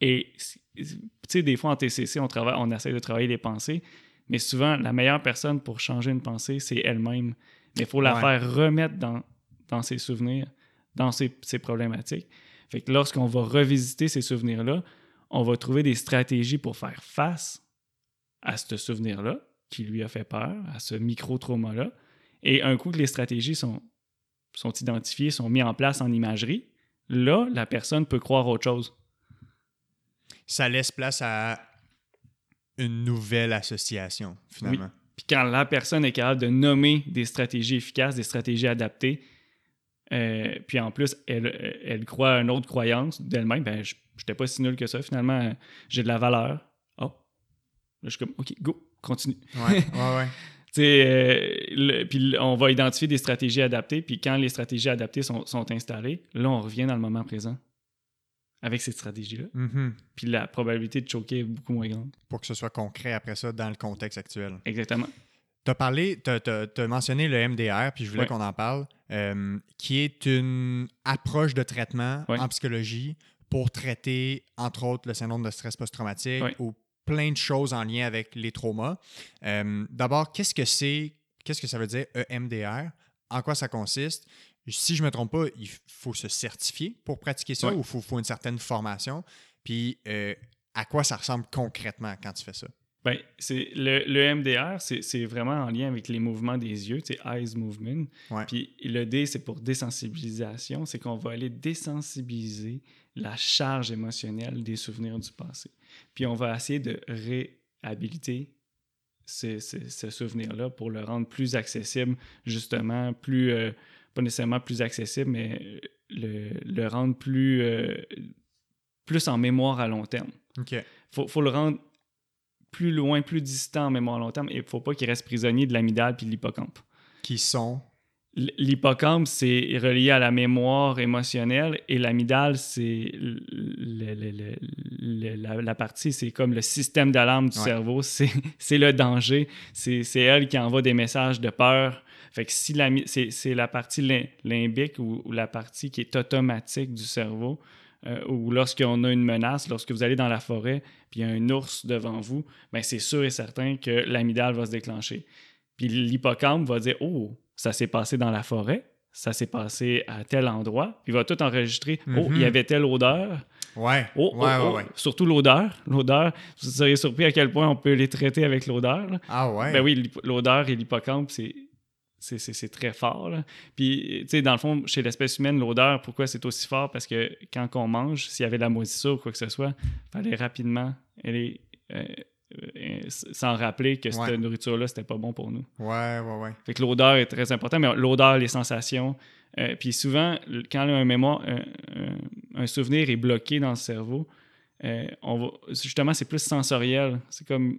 Et tu sais, des fois en TCC, on, travaille, on essaie de travailler les pensées, mais souvent, la meilleure personne pour changer une pensée, c'est elle-même. Mais il faut la Ouais. faire remettre dans, dans ses souvenirs, dans ses problématiques. Fait que lorsqu'on va revisiter ces souvenirs-là, on va trouver des stratégies pour faire face à ce souvenir-là qui lui a fait peur, à ce micro-trauma-là. Et un coup que les stratégies sont, sont identifiées, sont mises en place en imagerie, là, la personne peut croire autre chose. Ça laisse place à une nouvelle association, finalement. Puis quand la personne est capable de nommer des stratégies efficaces, des stratégies adaptées, euh, puis en plus, elle, elle croit à une autre croyance d'elle-même, ben, je n'étais pas si nul que ça. Finalement, j'ai de la valeur. Oh. Là, je suis comme, OK, go, continue. Ouais, ouais, ouais. Tu sais, euh, puis on va identifier des stratégies adaptées, puis quand les stratégies adaptées sont, sont installées, là, on revient dans le moment présent avec ces stratégies-là. Mhm. Puis la probabilité de choquer est beaucoup moins grande. Pour que ce soit concret après ça dans le contexte actuel. Exactement. Tu as parlé, tu as, mentionné le MDR, puis je voulais qu'on en parle, euh, qui est une approche de traitement en psychologie pour traiter, entre autres, le syndrome de stress post-traumatique ou plein de choses en lien avec les traumas. Euh, D'abord, qu'est-ce que c'est, qu'est-ce que ça veut dire EMDR? En quoi ça consiste? Si je ne me trompe pas, il faut se certifier pour pratiquer ça ou il faut, faut une certaine formation? Puis, euh, à quoi ça ressemble concrètement quand tu fais ça? Ben, c'est le, le MDR, c'est c'est vraiment en lien avec les mouvements des yeux, c'est eyes movement. Ouais. Puis le D, c'est pour désensibilisation, c'est qu'on va aller désensibiliser la charge émotionnelle des souvenirs du passé. Puis on va essayer de réhabiliter ce, ce- ce souvenir-là pour le rendre plus accessible, justement, plus, euh, pas nécessairement plus accessible, mais le, le rendre plus, euh, plus en mémoire à long terme OK. faut, faut le rendre plus loin, plus distant en mémoire à long terme et il ne faut pas qu'il reste prisonnier de l'amygdale puis de l'hippocampe. Qui sont? L'hippocampe, c'est relié à la mémoire émotionnelle et l'amygdale, c'est la, la partie, c'est comme le système d'alarme du Ouais. cerveau, c'est le danger, c'est elle qui envoie des messages de peur. Fait que si c'est c'est la partie lim- limbique ou, ou la partie qui est automatique du cerveau, euh, ou lorsqu'on a une menace, lorsque vous allez dans la forêt, puis il y a un ours devant vous, ben c'est sûr et certain que l'amygdale va se déclencher. Puis l'hippocampe va dire Oh, ça s'est passé dans la forêt, ça s'est passé à tel endroit, puis il va tout enregistrer. Oh, il y Mhm. avait telle odeur. Ouais. Oh, oh, ouais, oh. ouais. Surtout l'odeur. L'odeur, vous seriez surpris à quel point on peut les traiter avec l'odeur. Ah ouais. Ben oui, l'odeur et l'hippocampe, c'est. C'est, très fort. là. Puis, tu sais, dans le fond, chez l'espèce humaine, l'odeur, pourquoi c'est aussi fort? Parce que quand on mange, s'il y avait de la moisissure ou quoi que ce soit, il fallait rapidement aller euh, euh, s'en rappeler que cette nourriture-là, c'était pas bon pour nous. Ouais, ouais, ouais. Fait que l'odeur est très important, mais l'odeur, les sensations. euh, puis souvent, quand un mémoire, souvenir est bloqué dans le cerveau, euh, on va, justement, c'est plus sensoriel. C'est comme,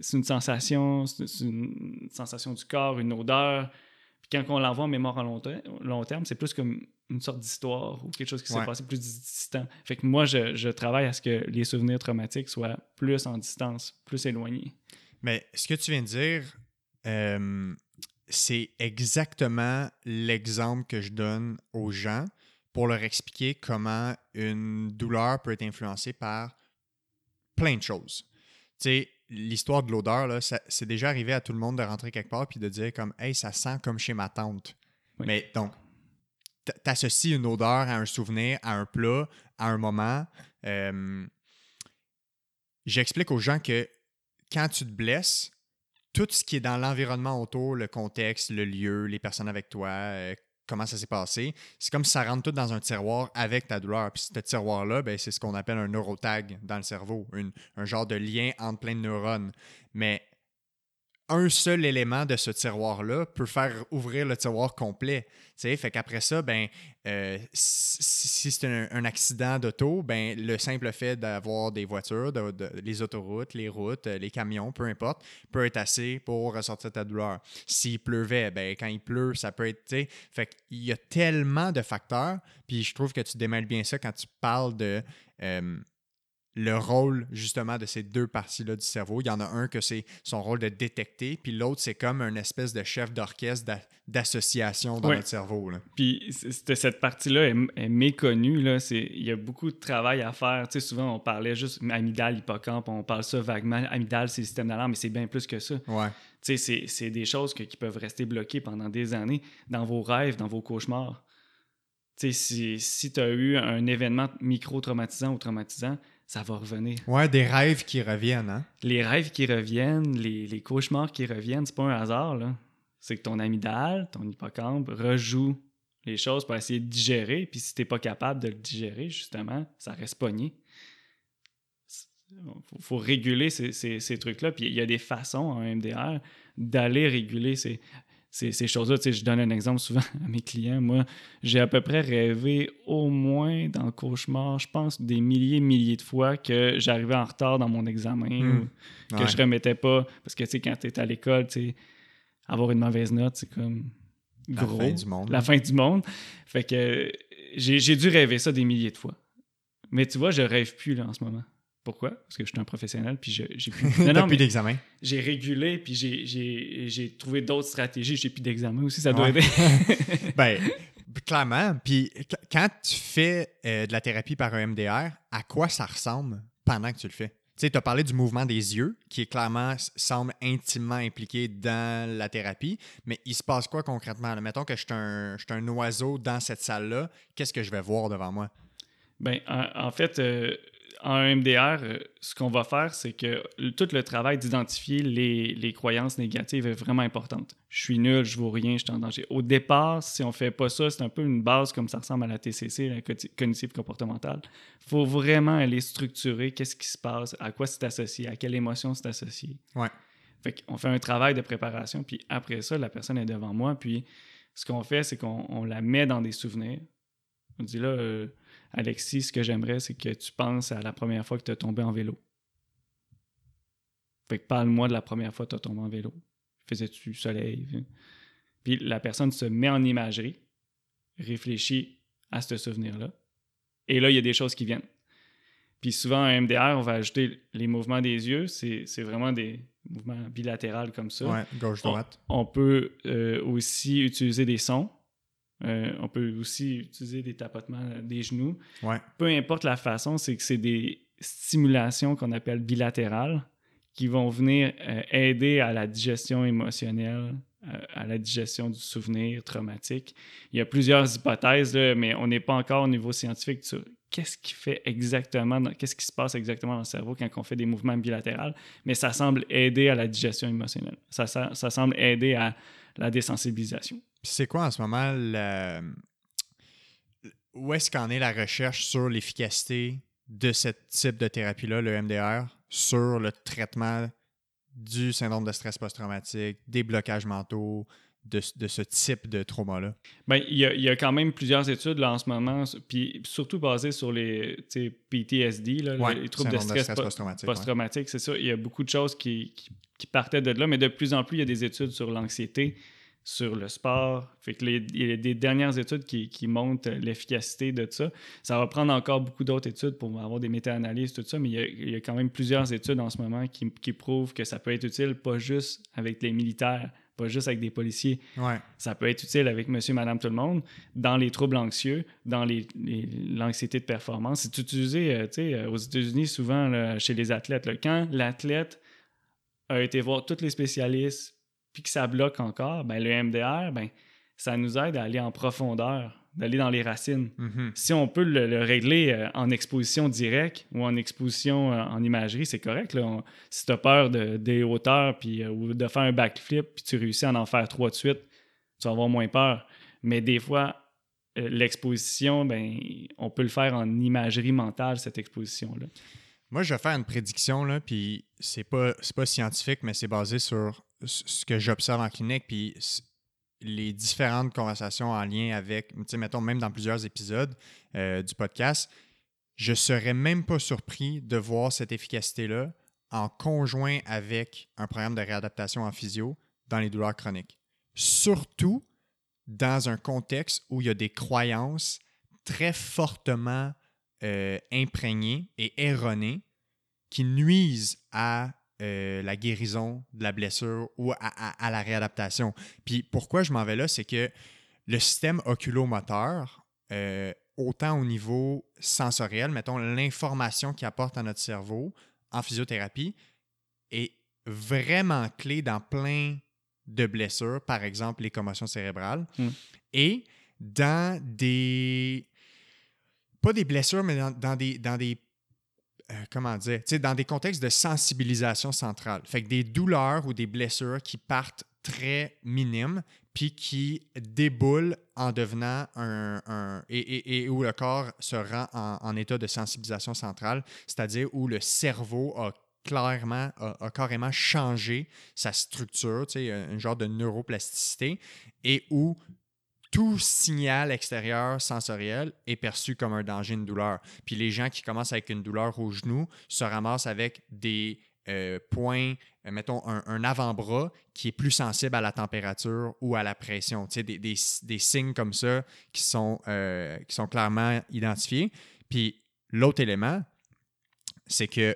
c'est une sensation, c'est une sensation du corps, une odeur. Puis quand on l'envoie en mémoire à long, ter- long terme, c'est plus comme une sorte d'histoire ou quelque chose qui s'est Ouais. passé plus distant. Fait que moi, je, je travaille à ce que les souvenirs traumatiques soient plus en distance, plus éloignés. Mais ce que tu viens de dire, euh, c'est exactement l'exemple que je donne aux gens pour leur expliquer comment une douleur peut être influencée par plein de choses. Tu sais, l'histoire de l'odeur, c'est déjà arrivé à tout le monde de rentrer quelque part puis de dire comme Hey, ça sent comme chez ma tante. Mais donc, tu associes une odeur à un souvenir, à un plat, à un moment. Euh, j'explique aux gens que quand tu te blesses, tout ce qui est dans l'environnement autour, le contexte, le lieu, les personnes avec toi, euh, comment ça s'est passé, c'est comme si ça rentre tout dans un tiroir avec ta douleur. Puis ce tiroir-là, ben, c'est ce qu'on appelle un neurotag dans le cerveau, un genre de lien entre plein de neurones. Mais un seul élément de ce tiroir-là peut faire ouvrir le tiroir complet. sais, Fait qu'après ça, ben, euh, si, c'est un, accident d'auto, ben, le simple fait d'avoir des voitures, les autoroutes, les routes, euh, les camions, peu importe, peut être assez pour ressortir ta douleur. S'il pleuvait, ben, quand il pleut, ça peut être. Fait qu'il y a tellement de facteurs, puis je trouve que tu démêles bien ça quand tu parles de. Euh, le rôle justement de ces deux parties-là du cerveau. Il y en a un que c'est son rôle de détecter, puis l'autre c'est comme un espèce de chef d'orchestre d'association dans notre cerveau. Puis cette partie-là est, méconnue. Là. Il y a beaucoup de travail à faire. Tu sais, souvent on parlait juste amygdale, hippocampe, on parle ça vaguement. Amygdale, c'est le système d'alarme, mais c'est bien plus que ça. Ouais. Tu sais, c'est des choses qui peuvent rester bloquées pendant des années dans vos rêves, dans vos cauchemars. Tu sais, si, si tu as eu un événement micro-traumatisant ou traumatisant, ça va revenir. Ouais, des rêves qui reviennent, hein? Les rêves qui reviennent, les, cauchemars qui reviennent, c'est pas un hasard, là. C'est que ton amygdale, ton hippocampe, rejoue les choses pour essayer de digérer, puis si t'es pas capable de le digérer, justement, ça reste pogné. Il faut, réguler ces, ces trucs-là, puis il y a des façons en MDR d'aller réguler ces ces, choses-là. Je donne un exemple souvent à mes clients. Moi, j'ai à peu près rêvé au moins dans le cauchemar, je pense, des milliers, milliers de fois que j'arrivais en retard dans mon examen hmm. ou que je remettais pas. Parce que, tu sais, quand tu es à l'école, tu avoir une mauvaise note, c'est comme gros. La fin du monde. La fin du monde. Fait que j'ai dû rêver ça des milliers de fois. Mais tu vois, je rêve plus là en ce moment. Pourquoi? Parce que je suis un professionnel, puis j'ai plus... Non, plus d'examen. J'ai régulé, puis j'ai trouvé d'autres stratégies. J'ai plus d'examen aussi, ça doit aider. ben, clairement. Puis quand tu fais euh, de la thérapie par un MDR, à quoi ça ressemble pendant que tu le fais? Tu sais, tu as parlé du mouvement des yeux, qui est clairement, semble intimement impliqué dans la thérapie, mais il se passe quoi concrètement? Mettons que je suis un, un, oiseau dans cette salle-là, qu'est-ce que je vais voir devant moi? Ben, en, fait, euh, en MDR, euh, ce qu'on va faire, c'est que tout le travail d'identifier les, croyances négatives est vraiment important. Je suis nul, je vaux rien, je suis en danger. Au départ, si on fait pas ça, c'est un peu une base comme ça ressemble à la TCC, la cognitive comportementale. Il faut vraiment aller structurer qu'est-ce qui se passe, à quoi c'est associé, à quelle émotion c'est associé. Ouais. Fait qu'on fait un travail de préparation, puis après ça, la personne est devant moi, puis ce qu'on fait, c'est qu'on la met dans des souvenirs. On dit là, euh, Alexis, ce que j'aimerais, c'est que tu penses à la première fois que tu es tombé en vélo. Fait que parle-moi de la première fois que tu as tombé en vélo. Faisais-tu soleil? Puis la personne se met en imagerie, réfléchit à ce souvenir-là. Et là, il y a des choses qui viennent. Puis souvent, en MDR, on va ajouter les mouvements des yeux. C'est vraiment des mouvements bilatéraux comme ça. Ouais, gauche-droite. On, peut euh, aussi utiliser des sons. Euh, on peut aussi utiliser des tapotements des genoux. Peu importe la façon, c'est que c'est des stimulations qu'on appelle bilatérales qui vont venir euh, aider à la digestion émotionnelle, euh, à la digestion du souvenir traumatique. Il y a plusieurs hypothèses, mais on n'est pas encore au niveau scientifique sur qu'est-ce qui fait exactement, qu'est-ce qui se passe exactement dans le cerveau quand on fait des mouvements bilatéraux, mais ça semble aider à la digestion émotionnelle. ça semble aider à la désensibilisation c'est quoi en ce moment où est-ce qu'en est la recherche sur l'efficacité de ce type de thérapie-là, le MDR, sur le traitement du syndrome de stress post-traumatique, des blocages mentaux, de, ce type de trauma-là? Bien, il y, a, quand même plusieurs études là, en ce moment, puis surtout basées sur les PTSD, les troubles de stress, post-traumatique. c'est ça. Il y a beaucoup de choses qui, qui, partaient de là, mais de plus en plus, il y a des études sur l'anxiété, sur le sport. Fait que il y a des dernières études qui, qui montrent l'efficacité de ça. Ça va prendre encore beaucoup d'autres études pour avoir des méta-analyses, tout ça, mais il y, a, quand même plusieurs études en ce moment qui, qui, prouvent que ça peut être utile, pas juste avec les militaires pas juste avec des policiers. Ouais. Ça peut être utile avec monsieur, madame, tout le monde. Dans les troubles anxieux, dans l'anxiété de performance, c'est utilisé euh, sais, euh, aux États-Unis souvent là, chez les athlètes. là. quand l'athlète a été voir tous les spécialistes puis que ça bloque encore, ben, le MDR, ben, ça nous aide à aller en profondeur, d'aller dans les racines. Mhm. Si on peut le, le régler euh, en exposition directe ou en exposition euh, en imagerie, c'est correct. Là. On- si tu as peur de, des hauteurs puis, euh, ou de faire un backflip puis tu réussis à en faire trois de suite, tu vas avoir moins peur. Mais des fois, l'exposition, ben, on peut le faire en imagerie mentale, cette exposition-là. Moi, je vais faire une prédiction, là, puis c'est pas, scientifique, mais c'est basé sur ce que j'observe en clinique, puis les différentes conversations en lien avec, mettons, même dans plusieurs épisodes euh, du podcast, je serais même pas surpris de voir cette efficacité-là en conjoint avec un programme de réadaptation en physio dans les douleurs chroniques. Surtout dans un contexte où il y a des croyances très fortement euh, imprégnées et erronées qui nuisent à euh, la guérison de la blessure ou à, à- à la réadaptation. Puis pourquoi je m'en vais là, c'est que le système oculomoteur, euh, autant au niveau sensoriel, mettons l'information qu'il apporte à notre cerveau en physiothérapie, est vraiment clé dans plein de blessures, par exemple les commotions cérébrales, Mm. et dans des... Pas des blessures, mais dans, dans des... Dans des euh, comment dire, dans des contextes de sensibilisation centrale. Fait que des douleurs ou des blessures qui partent très minimes, puis qui déboulent en devenant un... et, et- où le corps se rend en, état de sensibilisation centrale, c'est-à-dire où le cerveau a clairement, a, a carrément changé sa structure, tu sais, un genre de neuroplasticité, et où tout signal extérieur sensoriel est perçu comme un danger, une douleur. Puis les gens qui commencent avec une douleur au genou se ramassent avec des euh, points, euh, mettons un, avant-bras qui est plus sensible à la température ou à la pression. Tu sais, des, signes comme ça qui sont, euh, qui sont clairement identifiés. Puis l'autre élément, c'est que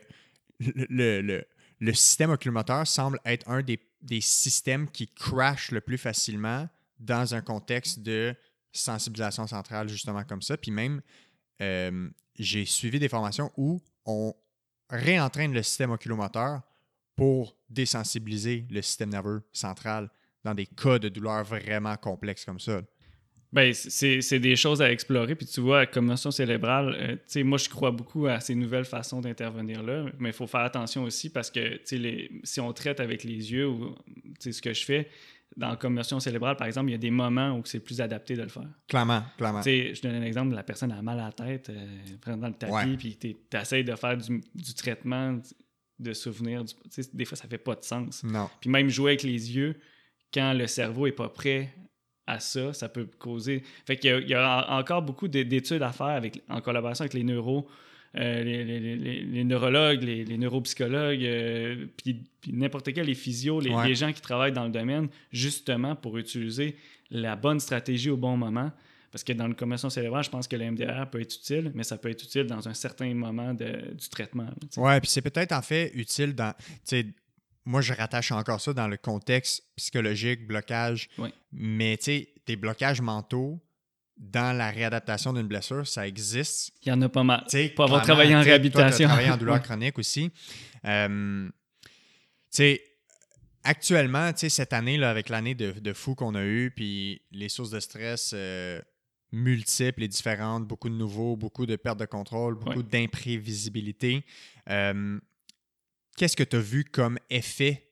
le système oculomoteur semble être un des, des systèmes qui crash le plus facilement dans un contexte de sensibilisation centrale, justement comme ça. Puis même, euh, j'ai suivi des formations où on réentraîne le système oculomoteur pour désensibiliser le système nerveux central dans des cas de douleur vraiment complexes comme ça. Ben, c'est des choses à explorer. Puis tu vois, la commotion cérébrale, euh, tu sais, moi, je crois beaucoup à ces nouvelles façons d'intervenir là. Mais il faut faire attention aussi parce que, tu sais, si on traite avec les yeux ou, ce que je fais, dans la commotion cérébrale, par exemple, il y a des moments où c'est plus adapté de le faire. Clairement, clairement. Tu sais, je donne un exemple, la personne a mal à la tête, euh, prend dans le tapis, puis tu essaies de faire du, du traitement de souvenirs. du- des fois, ça fait pas de sens. Non. Puis même jouer avec les yeux, quand le cerveau est pas prêt à ça, ça peut causer. Fait qu'il y y a en- encore beaucoup d'é- d'études à faire avec, en collaboration avec les neuros, euh, les, les- les- les- les neurologues, les, neuropsychologues, euh, puis, puis n'importe quel, les physios, les, Ouais. les gens qui travaillent dans le domaine, justement pour utiliser la bonne stratégie au bon moment. Parce que dans le commotion cérébrale, je pense que le MDR peut être utile, mais ça peut être utile dans un certain moment de- du traitement. Ouais, puis c'est peut-être en fait utile dans. Tu sais, moi, je rattache encore ça dans le contexte psychologique, blocage. Ouais. Mais tu sais, des blocages mentaux dans la réadaptation d'une blessure, ça existe. Il y en a pas mal. Tu sais, Pour avoir travaillé en sais, toi, réhabilitation. travaillé en douleur chronique aussi. Euh, tu sais, actuellement, tu sais, cette année, là, avec l'année de, de fou qu'on a eu, puis les sources de stress euh, multiples et différentes, beaucoup de nouveaux, beaucoup de perte de contrôle, beaucoup Ouais. d'imprévisibilité. euh, Qu'est-ce que tu as vu comme effet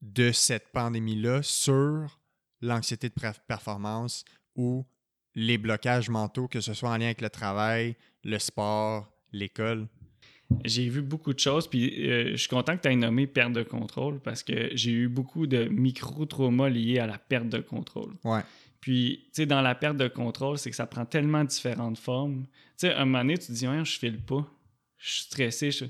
de cette pandémie-là sur l'anxiété de performance ou les blocages mentaux, que ce soit en lien avec le travail, le sport, l'école? J'ai vu beaucoup de choses, puis euh, je suis content que tu aies nommé perte de contrôle parce que j'ai eu beaucoup de micro-traumas liés à la perte de contrôle. Ouais. Puis, tu sais, dans la perte de contrôle, c'est que ça prend tellement différentes formes. Tu sais, un moment donné, tu te dis, ouais, je file pas, je suis stressé. je-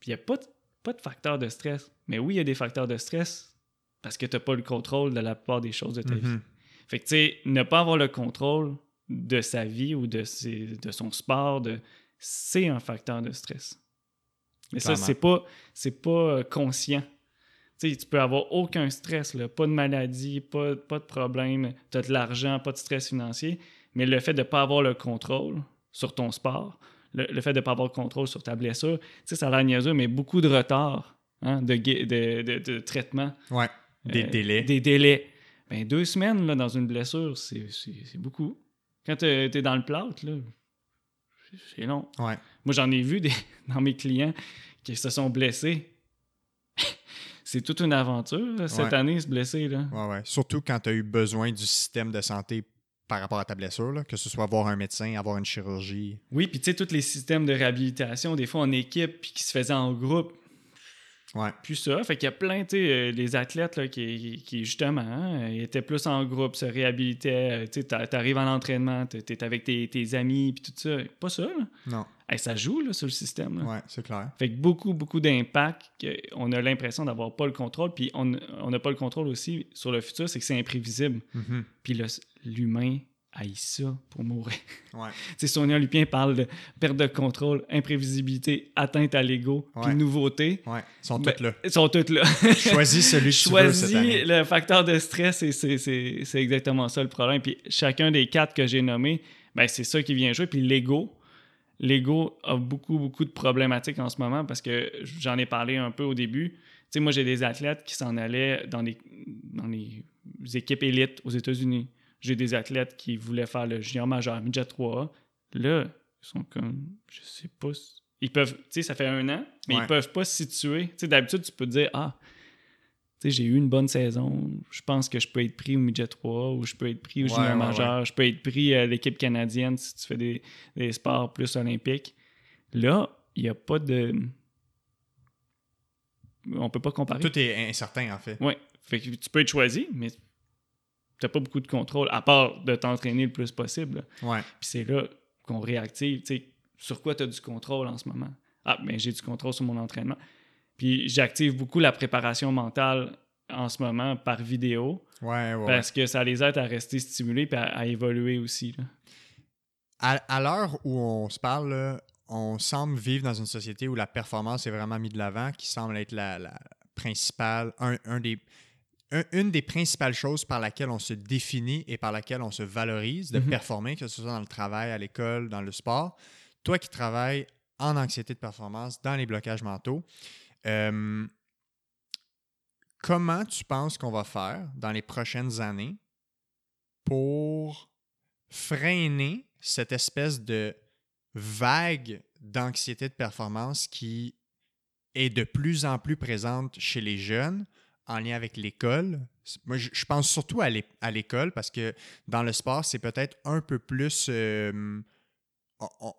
Puis, il n'y a pas de, pas de facteur de stress. Mais oui, il y a des facteurs de stress parce que tu n'as pas le contrôle de la plupart des choses de ta vie. Mhm. Fait que, tu sais, ne pas avoir le contrôle de sa vie ou de, ses, de son sport, de, c'est un facteur de stress. Mais ça, c'est pas, c'est pas euh, conscient. tu peux avoir aucun stress, là, pas de maladie, pas, pas de problème, tu as de l'argent, pas de stress financier, mais le fait de ne pas avoir le contrôle sur ton sport, le, fait de ne pas avoir le contrôle sur ta blessure, ça a l'air niaiseux, mais beaucoup de retard hein, de, de, de, traitement. Ouais, des euh, délais. Des délais. Ben, deux semaines là, dans une blessure, c'est beaucoup. Quand tu es, dans le plâtre, c'est long. Ouais. Moi, j'en ai vu des, dans mes clients qui se sont blessés c'est toute une aventure cette année, se blesser. Là. Ouais, ouais. Surtout quand tu as eu besoin du système de santé par rapport à ta blessure, que ce soit voir un médecin, avoir une chirurgie. Oui, puis tu sais, tous les systèmes de réhabilitation, des fois en équipe, puis qui se faisaient en groupe. Ouais. Puis ça, fait qu'il y a plein, tu sais, les euh, athlètes là, qui, qui, justement, hein, étaient plus en groupe, se réhabilitaient. Euh, tu sais, t'arrives en entraînement, t'es avec tes, tes amis, puis tout ça. Pas ça, là. Non. ça joue là, sur le système. Oui, c'est clair. Fait que beaucoup, beaucoup d'impact. On a l'impression d'avoir pas le contrôle, puis on n'a pas le contrôle aussi sur le futur, c'est que c'est imprévisible. Mm-hmm. Puis l'humain haït ça pour mourir. Ouais. Sonia Lupien parle de perte de contrôle, imprévisibilité, atteinte à l'ego, puis nouveauté. Ouais, ils sont ben, toutes là. Ils sont toutes là. Choisis celui que Choisis tu le facteur de stress, et c'est exactement ça le problème. Puis chacun des quatre que j'ai nommés, ben, c'est ça qui vient jouer. Puis l'ego, l'ego a beaucoup, beaucoup de problématiques en ce moment parce que j'en ai parlé un peu au début. Tu sais, moi, j'ai des athlètes qui s'en allaient dans les, dans les équipes élites aux États-Unis. J'ai des athlètes qui voulaient faire le junior majeur, midget 3 Là, ils sont comme, je sais pas. Ils peuvent, tu sais, ça fait un an, mais ils peuvent pas se situer. Tu sais, d'habitude, tu peux te dire, ah, tu sais, j'ai eu une bonne saison, je pense que je peux être pris au midget 3 ou je peux être pris au junior majeur, je peux être pris à l'équipe canadienne si tu fais des, des sports plus olympiques. Là, il n'y a pas de. On peut pas comparer. Tout est incertain, en fait. Oui. Fait que tu peux être choisi, mais t'as pas beaucoup de contrôle, à part de t'entraîner le plus possible. Ouais. Puis c'est là qu'on réactive. Tu sais, sur quoi tu as du contrôle en ce moment? Ah, ben j'ai du contrôle sur mon entraînement. Puis j'active beaucoup la préparation mentale en ce moment par vidéo. Ouais, ouais. Parce que ça les aide à rester stimulés et à, évoluer aussi. À, l'heure où on se parle, on semble vivre dans une société où la performance est vraiment mise de l'avant, qui semble être la, la principale, un, un des une des principales choses par laquelle on se définit et par laquelle on se valorise de mhm. performer, que ce soit dans le travail, à l'école, dans le sport. Toi qui travailles en anxiété de performance, dans les blocages mentaux, euh, comment tu penses qu'on va faire dans les prochaines années pour freiner cette espèce de vague d'anxiété de performance qui est de plus en plus présente chez les jeunes, en lien avec l'école. Moi, je, pense surtout à l'école parce que dans le sport, c'est peut-être un peu plus. Euh,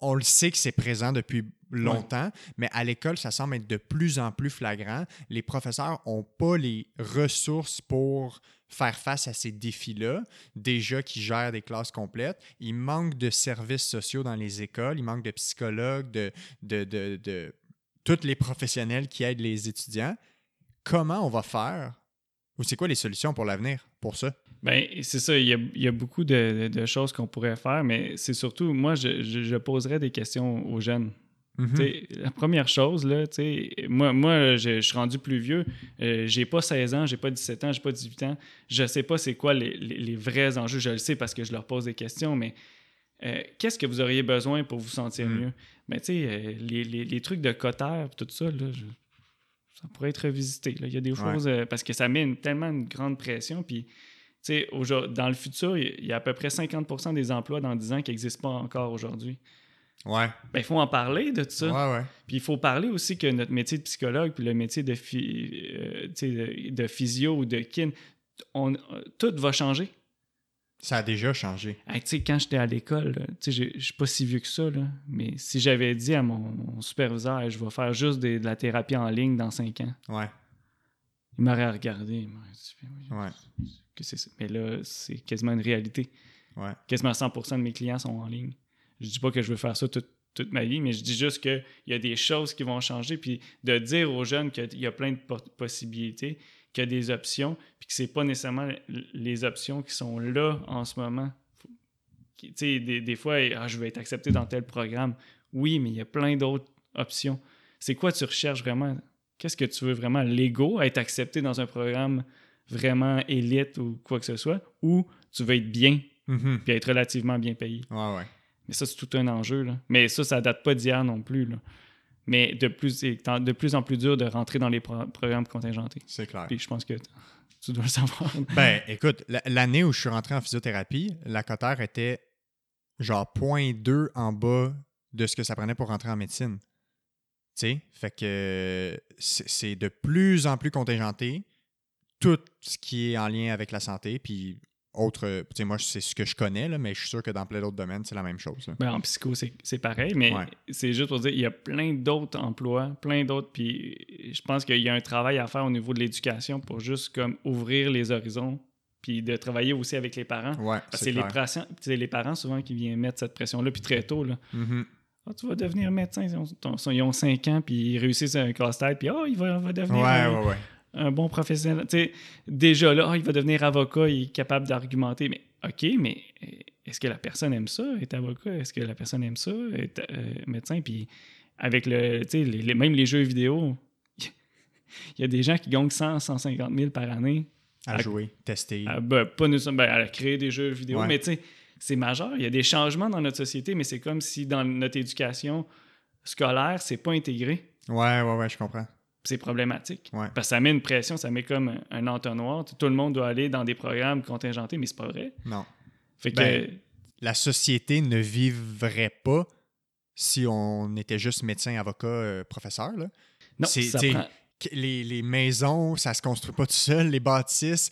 on, le sait que c'est présent depuis longtemps, mais à l'école, ça semble être de plus en plus flagrant. Les professeurs n'ont pas les ressources pour faire face à ces défis-là, déjà qui gèrent des classes complètes. Il manque de services sociaux dans les écoles, il manque de psychologues, de, de, de, de tous les professionnels qui aident les étudiants comment on va faire? Ou c'est quoi les solutions pour l'avenir pour ça? Bien, c'est ça. Il y a, beaucoup de, choses qu'on pourrait faire, mais c'est surtout, moi, je, poserais des questions aux jeunes. Mm-hmm. La première chose, là, moi, moi je, suis rendu plus vieux. Euh, j'ai pas 16 ans, j'ai pas 17 ans, j'ai pas 18 ans. Je sais pas c'est quoi les, vrais enjeux. Je le sais parce que je leur pose des questions, mais euh, qu'est-ce que vous auriez besoin pour vous sentir mm. mieux? Ben, tu sais, euh, les, trucs de cotère, tout ça, là, ça pourrait être revisité. Il y a des choses euh, parce que ça met tellement une grande pression. Puis, dans le futur, il y a à peu près 50% des emplois dans 10 ans qui n'existent pas encore aujourd'hui. Ouais. Ben, il faut en parler de tout ça. Ouais, ouais. Puis il faut parler aussi que notre métier de psychologue puis le métier de, euh, de, de, physio ou de kin, on, tout va changer. Ça a déjà changé. quand j'étais à l'école, je ne suis pas si vieux que ça, là, mais si j'avais dit à mon, superviseur, je vais faire juste de la thérapie en ligne dans cinq ans, ouais. il m'aurait regardé. Il dit, ouais. Mais là, c'est quasiment une réalité. Ouais. Quasiment 100% de mes clients sont en ligne. Je dis pas que je veux faire ça toute, ma vie, mais je dis juste qu'il y a des choses qui vont changer. Puis de dire aux jeunes qu'il y a plein de possibilités, qu'il y a des options, puis que c'est pas nécessairement les options qui sont là en ce moment. Tu sais, des, des, fois, ah, je vais être accepté dans tel programme. Oui, mais il y a plein d'autres options. C'est quoi tu recherches vraiment? Qu'est-ce que tu veux vraiment? L'ego, être accepté dans un programme vraiment élite ou quoi que ce soit, ou tu veux être bien, Mhm. puis être relativement bien payé? Ouais, ouais. Mais ça, c'est tout un enjeu. Là. Mais ça, ça date pas d'hier non plus. Là. Mais de plus, de plus en plus dur de rentrer dans les pro- programmes contingentés. C'est clair. Puis je pense que tu dois le savoir. Ben, écoute, la- l'année où je suis rentré en physiothérapie, la cotère était genre 0.2 en bas de ce que ça prenait pour rentrer en médecine. Tu sais, fait que c'est c'est de plus en plus contingenté tout ce qui est en lien avec la santé, puis autre, tu sais, moi, c'est ce que je connais, là, mais je suis sûr que dans plein d'autres domaines, c'est la même chose. là. Ben, en psycho, c'est pareil, mais Ouais. c'est juste pour dire, il y a plein d'autres emplois, plein d'autres, puis je pense qu'il y a un travail à faire au niveau de l'éducation pour juste comme ouvrir les horizons, puis de travailler aussi avec les parents. Ouais, Parce que c'est les, les parents souvent qui viennent mettre cette pression-là, puis très tôt, là. Mhm. Ah, tu vas devenir médecin, ils ont, ton- ils ont 5 ans, puis ils réussissent un casse-tête, puis oh, il va, devenir Ouais, un, ouais, ouais. Un bon professionnel. Tu sais, déjà là, Ah, il va devenir avocat, il est capable d'argumenter. Mais OK, mais euh, est-ce que la personne aime ça, être avocat? Est-ce que la personne aime ça, être euh, médecin? Puis avec le, tu sais, les- les- même les jeux vidéo, il y a des gens qui gagnent 100, 150 000 par année. À À- jouer, tester. à, ben, pas nécessairement ben, à créer des jeux vidéo, Ouais. mais tu sais, c'est majeur. Il y a des changements dans notre société, mais c'est comme si dans notre éducation scolaire, c'est pas intégré. Ouais, ouais, ouais, je comprends. C'est problématique. Ouais. Parce que ça met une pression, ça met comme un, un entonnoir. Tout le monde doit aller dans des programmes contingentés, mais c'est pas vrai. Non. Fait que Ben, La société ne vivrait pas si on était juste médecin, avocat, euh, professeur. Là. non, c'est- ça prend- Les, les maisons, ça se construit pas tout seul. Les bâtisses,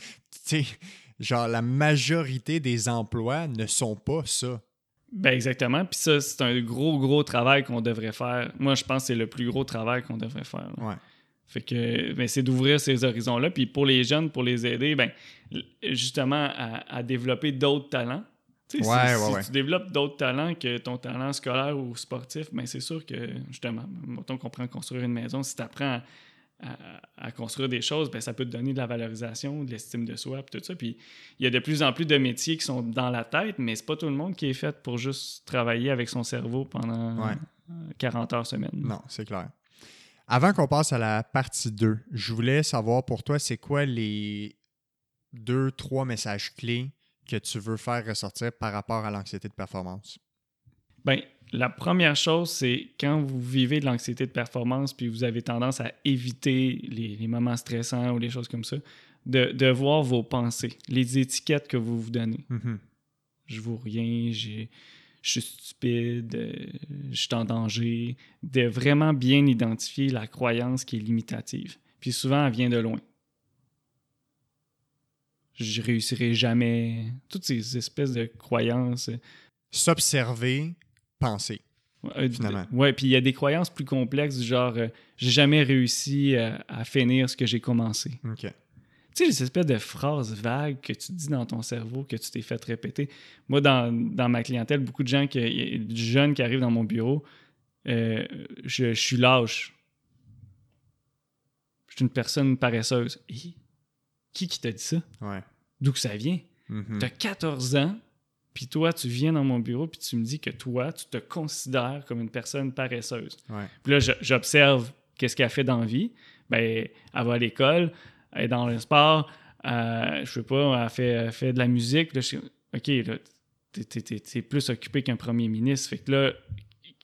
genre la majorité des emplois ne sont pas ça. Ben exactement. Puis ça, c'est un gros, gros travail qu'on devrait faire. Moi, je pense que c'est le plus gros travail qu'on devrait faire. Ouais. Fait que ben, c'est d'ouvrir ces horizons-là. Puis pour les jeunes, pour les aider, ben justement à, à développer d'autres talents. Tu sais, si- Ouais, si, ouais, ouais. tu développes d'autres talents que ton talent scolaire ou sportif, ben c'est sûr que justement, mettons qu'on prend construire une maison, si tu apprends à, à- à construire des choses, ben ça peut te donner de la valorisation, de l'estime de soi, puis tout ça. Puis il y a de plus en plus de métiers qui sont dans la tête, mais c'est pas tout le monde qui est fait pour juste travailler avec son cerveau pendant Ouais. euh, 40 heures semaine. Non, c'est clair. Avant qu'on passe à la partie 2, je voulais savoir pour toi, c'est quoi les deux, trois messages clés que tu veux faire ressortir par rapport à l'anxiété de performance? Ben, la première chose, c'est quand vous vivez de l'anxiété de performance puis vous avez tendance à éviter les, les moments stressants ou les choses comme ça, de, de voir vos pensées, les étiquettes que vous vous donnez. Mhm. Je vaux rien, j'ai- je suis stupide, euh, je suis en danger. De vraiment bien identifier la croyance qui est limitative. Puis souvent, elle vient de loin. Je réussirai jamais. Toutes ces espèces de croyances. S'observer, penser. Ouais, Finalement. Ouais, puis il y a des croyances plus complexes, du genre euh, j'ai jamais réussi à, à finir ce que j'ai commencé. Tu sais, les espèces de phrases vagues que tu dis dans ton cerveau, que tu t'es fait répéter. Moi, dans, dans ma clientèle, beaucoup de gens, qui, des jeunes qui arrivent dans mon bureau, euh, je, je suis lâche. Je suis une personne paresseuse. Qui qui t'a dit ça? Ouais. D'où que ça vient? Mhm. T'as 14 ans, puis toi, tu viens dans mon bureau, puis tu me dis que toi, tu te considères comme une personne paresseuse. Puis là, j'observe qu'est-ce qu'elle fait dans la vie. Ben, elle va à l'école, elle est dans le sport, euh, je sais pas, elle fait, elle fait de la musique. Là, je OK, là, t'es- t'es- t'es t'es plus occupé qu'un premier ministre. Fait que là,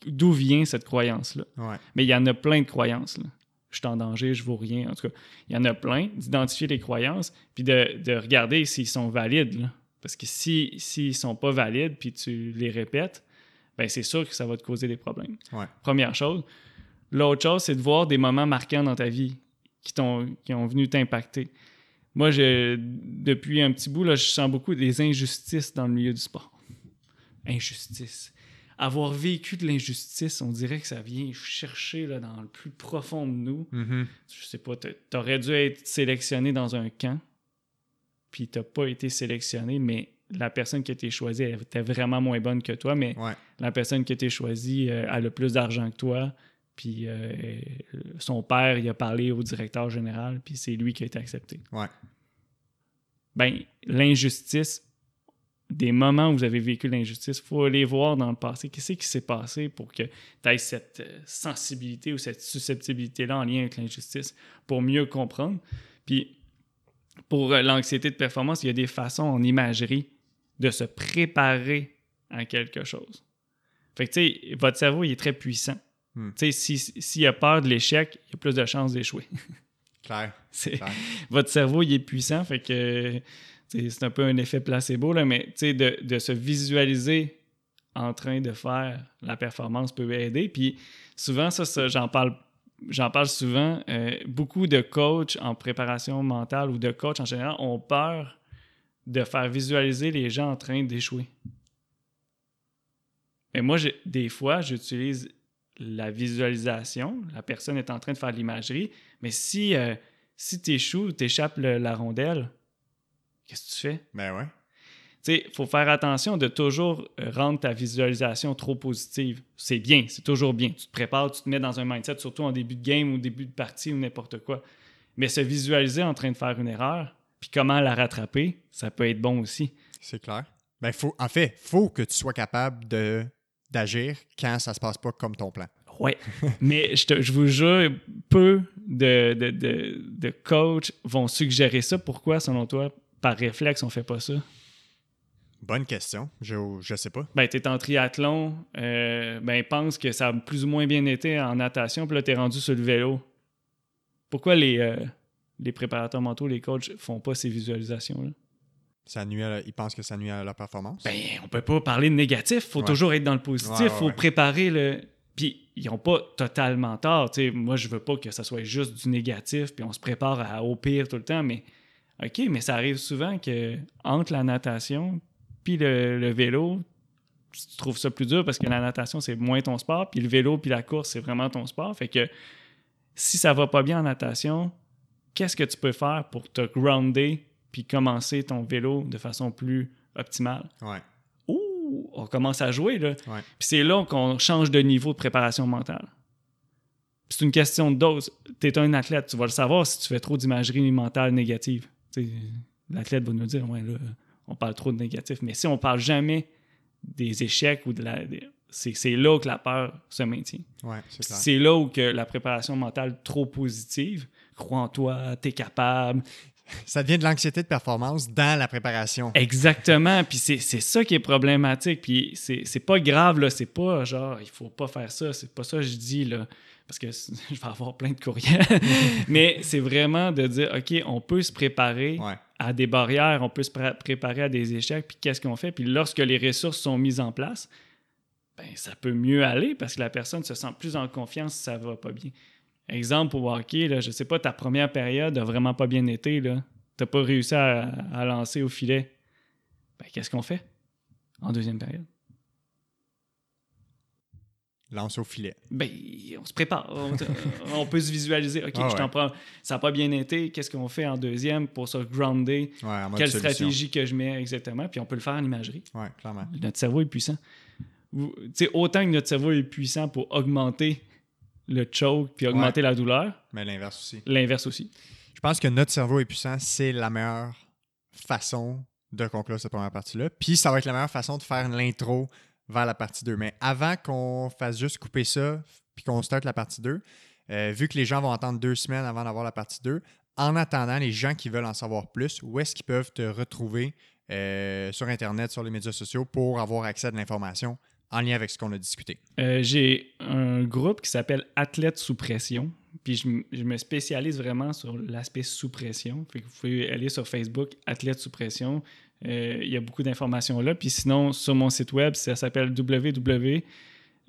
d'où vient cette croyance-là? Ouais. Mais il y en a plein de croyances. Là. Je suis en danger, je vaux rien. En tout cas, il y en a plein. D'identifier les croyances, puis de, de regarder s'ils sont valides. là. Parce que s'ils si, ne sont pas valides, puis tu les répètes, ben c'est sûr que ça va te causer des problèmes. Ouais. Première chose. L'autre chose, c'est de voir des moments marquants dans ta vie qui, t'ont, qui ont venu t'impacter. Moi, je, depuis un petit bout, là, je sens beaucoup des injustices dans le milieu du sport. Injustice. Avoir vécu de l'injustice, on dirait que ça vient chercher là, dans le plus profond de nous. Mhm. Je sais pas, t'a- t'aurais dû être sélectionné dans un camp, puis t'as pas été sélectionné, mais la personne qui a été choisie, elle était vraiment moins bonne que toi, mais Ouais. la personne qui a été choisie euh, a le plus d'argent que toi, puis euh, son père, il a parlé au directeur général, puis c'est lui qui a été accepté. Ouais. Ben, l'injustice, des moments où vous avez vécu l'injustice, il faut aller voir dans le passé qu'est-ce qui s'est passé pour que tu aies cette euh, sensibilité ou cette susceptibilité-là en lien avec l'injustice pour mieux comprendre? Puis pour euh, l'anxiété de performance, il y a des façons en imagerie de se préparer à quelque chose. Fait que, tu sais, votre cerveau, il est très puissant. Hmm. Tu sais, s'il a peur de l'échec, il y a plus de chances d'échouer. Claire. Votre cerveau, il est puissant, fait que c'est un peu un effet placebo, là, mais de, de se visualiser en train de faire la performance peut aider. Puis souvent, ça, j'en parle j'en parle souvent, euh, beaucoup de coachs en préparation mentale ou de coachs en général ont peur de faire visualiser les gens en train d'échouer. Mais moi, des fois, j'utilise la visualisation. La personne est en train de faire l'imagerie. Mais si, euh, si tu échoues, tu échappes la rondelle, qu'est-ce que tu fais? Ben ouais. Tu sais, il faut faire attention de toujours rendre ta visualisation trop positive. C'est bien, c'est toujours bien. Tu te prépares, tu te mets dans un mindset, surtout en début de game ou début de partie ou n'importe quoi. Mais se visualiser en train de faire une erreur, puis comment la rattraper, ça peut être bon aussi. C'est clair. Ben, faut, en fait, il faut que tu sois capable de, d'agir quand ça se passe pas comme ton plan. Oui, mais je, je, vous jure, peu de, de, de, de coachs vont suggérer ça. Pourquoi, selon toi, par réflexe, on fait pas ça? Bonne question. Je ne sais pas. Ben, tu es en triathlon, euh, ben, pense que ça a plus ou moins bien été en natation, puis là, tu es rendu sur le vélo. Pourquoi les, euh, les préparateurs mentaux, les coachs, font pas ces visualisations-là? Ça nuit ils pensent que ça nuit à leur performance? Ben, on peut pas parler de négatif. faut toujours être dans le positif. Il faut préparer le. Puis, ils n'ont pas totalement tort. moi, je veux pas que ça soit juste du négatif, puis on se prépare à, au pire tout le temps, mais OK, mais ça arrive souvent que entre la natation puis le, vélo, tu trouves ça plus dur parce que la natation, c'est moins ton sport, puis le vélo puis la course, c'est vraiment ton sport. Fait que si ça va pas bien en natation, qu'est-ce que tu peux faire pour te grounder puis commencer ton vélo de façon plus optimale? Ouais. Ouh, on commence à jouer, là. Ouais. Puis c'est là qu'on change de niveau de préparation mentale. C'est une question de dose. Tu es un athlète, tu vas le savoir si tu fais trop d'imagerie mentale négative. L'athlète va nous dire, ouais, là, on parle trop de négatif. Mais si on parle jamais des échecs ou de la. C'est là que la peur se maintient. Ouais, c'est là où que la préparation mentale trop positive, crois en toi, t'es capable. Ça devient de l'anxiété de performance dans la préparation. Exactement. Puis c'est ça qui est problématique. Puis c'est pas grave, là. C'est pas genre, il faut pas faire ça. C'est pas ça que je dis, là. Parce que je vais avoir plein de courriels. Mais c'est vraiment de dire, OK, on peut se préparer à des barrières, on peut se préparer à des échecs, puis qu'est-ce qu'on fait? Puis lorsque les ressources sont mises en place, ben, ça peut mieux aller parce que la personne se sent plus en confiance si ça va pas bien. Exemple au hockey, là, je sais pas, ta première période a vraiment pas bien été, tu n'as pas réussi à, à, lancer au filet. Ben, qu'est-ce qu'on fait en deuxième période? lance au filet. Ben, on se prépare. On, peut se visualiser. OK, ah je t'en prends. Ça n'a pas bien été. Qu'est-ce qu'on fait en deuxième pour se grounder? Quelle stratégie que je mets exactement? Puis on peut le faire en imagerie. Oui, clairement. Notre cerveau est puissant. sais, autant que notre cerveau est puissant pour augmenter le choke puis augmenter la douleur. Mais l'inverse aussi. L'inverse aussi. Je pense que notre cerveau est puissant, c'est la meilleure façon de conclure cette première partie-là. Puis ça va être la meilleure façon de faire l'intro vers la partie 2. Mais avant qu'on fasse juste couper ça puis qu'on starte la partie 2, euh, vu que les gens vont attendre deux semaines avant d'avoir la partie 2, en attendant, les gens qui veulent en savoir plus, où est-ce qu'ils peuvent te retrouver euh, sur Internet, sur les médias sociaux pour avoir accès à de l'information en lien avec ce qu'on a discuté? Euh, j'ai un groupe qui s'appelle Athlètes sous pression. Puis je, me spécialise vraiment sur l'aspect sous pression. vous pouvez aller sur Facebook, Athlètes sous pression. Euh, il y a beaucoup d'informations là. Puis sinon, sur mon site web, ça s'appelle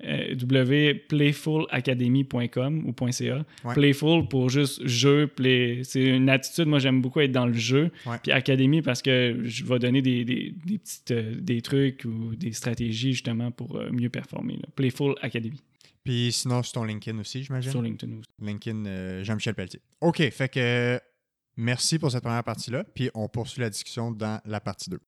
www.playfulacademy.com ou .ca. Playful pour juste jeu, play. C'est une attitude, moi j'aime beaucoup être dans le jeu. Puis Academy parce que je vais donner des, des, petites, euh, des trucs ou des stratégies justement pour euh, mieux performer. Playful Academy. Puis sinon, sur ton LinkedIn aussi, j'imagine? Sur LinkedIn aussi. LinkedIn, Jean-Michel Pelletier. OK, fait que Merci pour cette première partie-là, puis on poursuit la discussion dans la partie 2.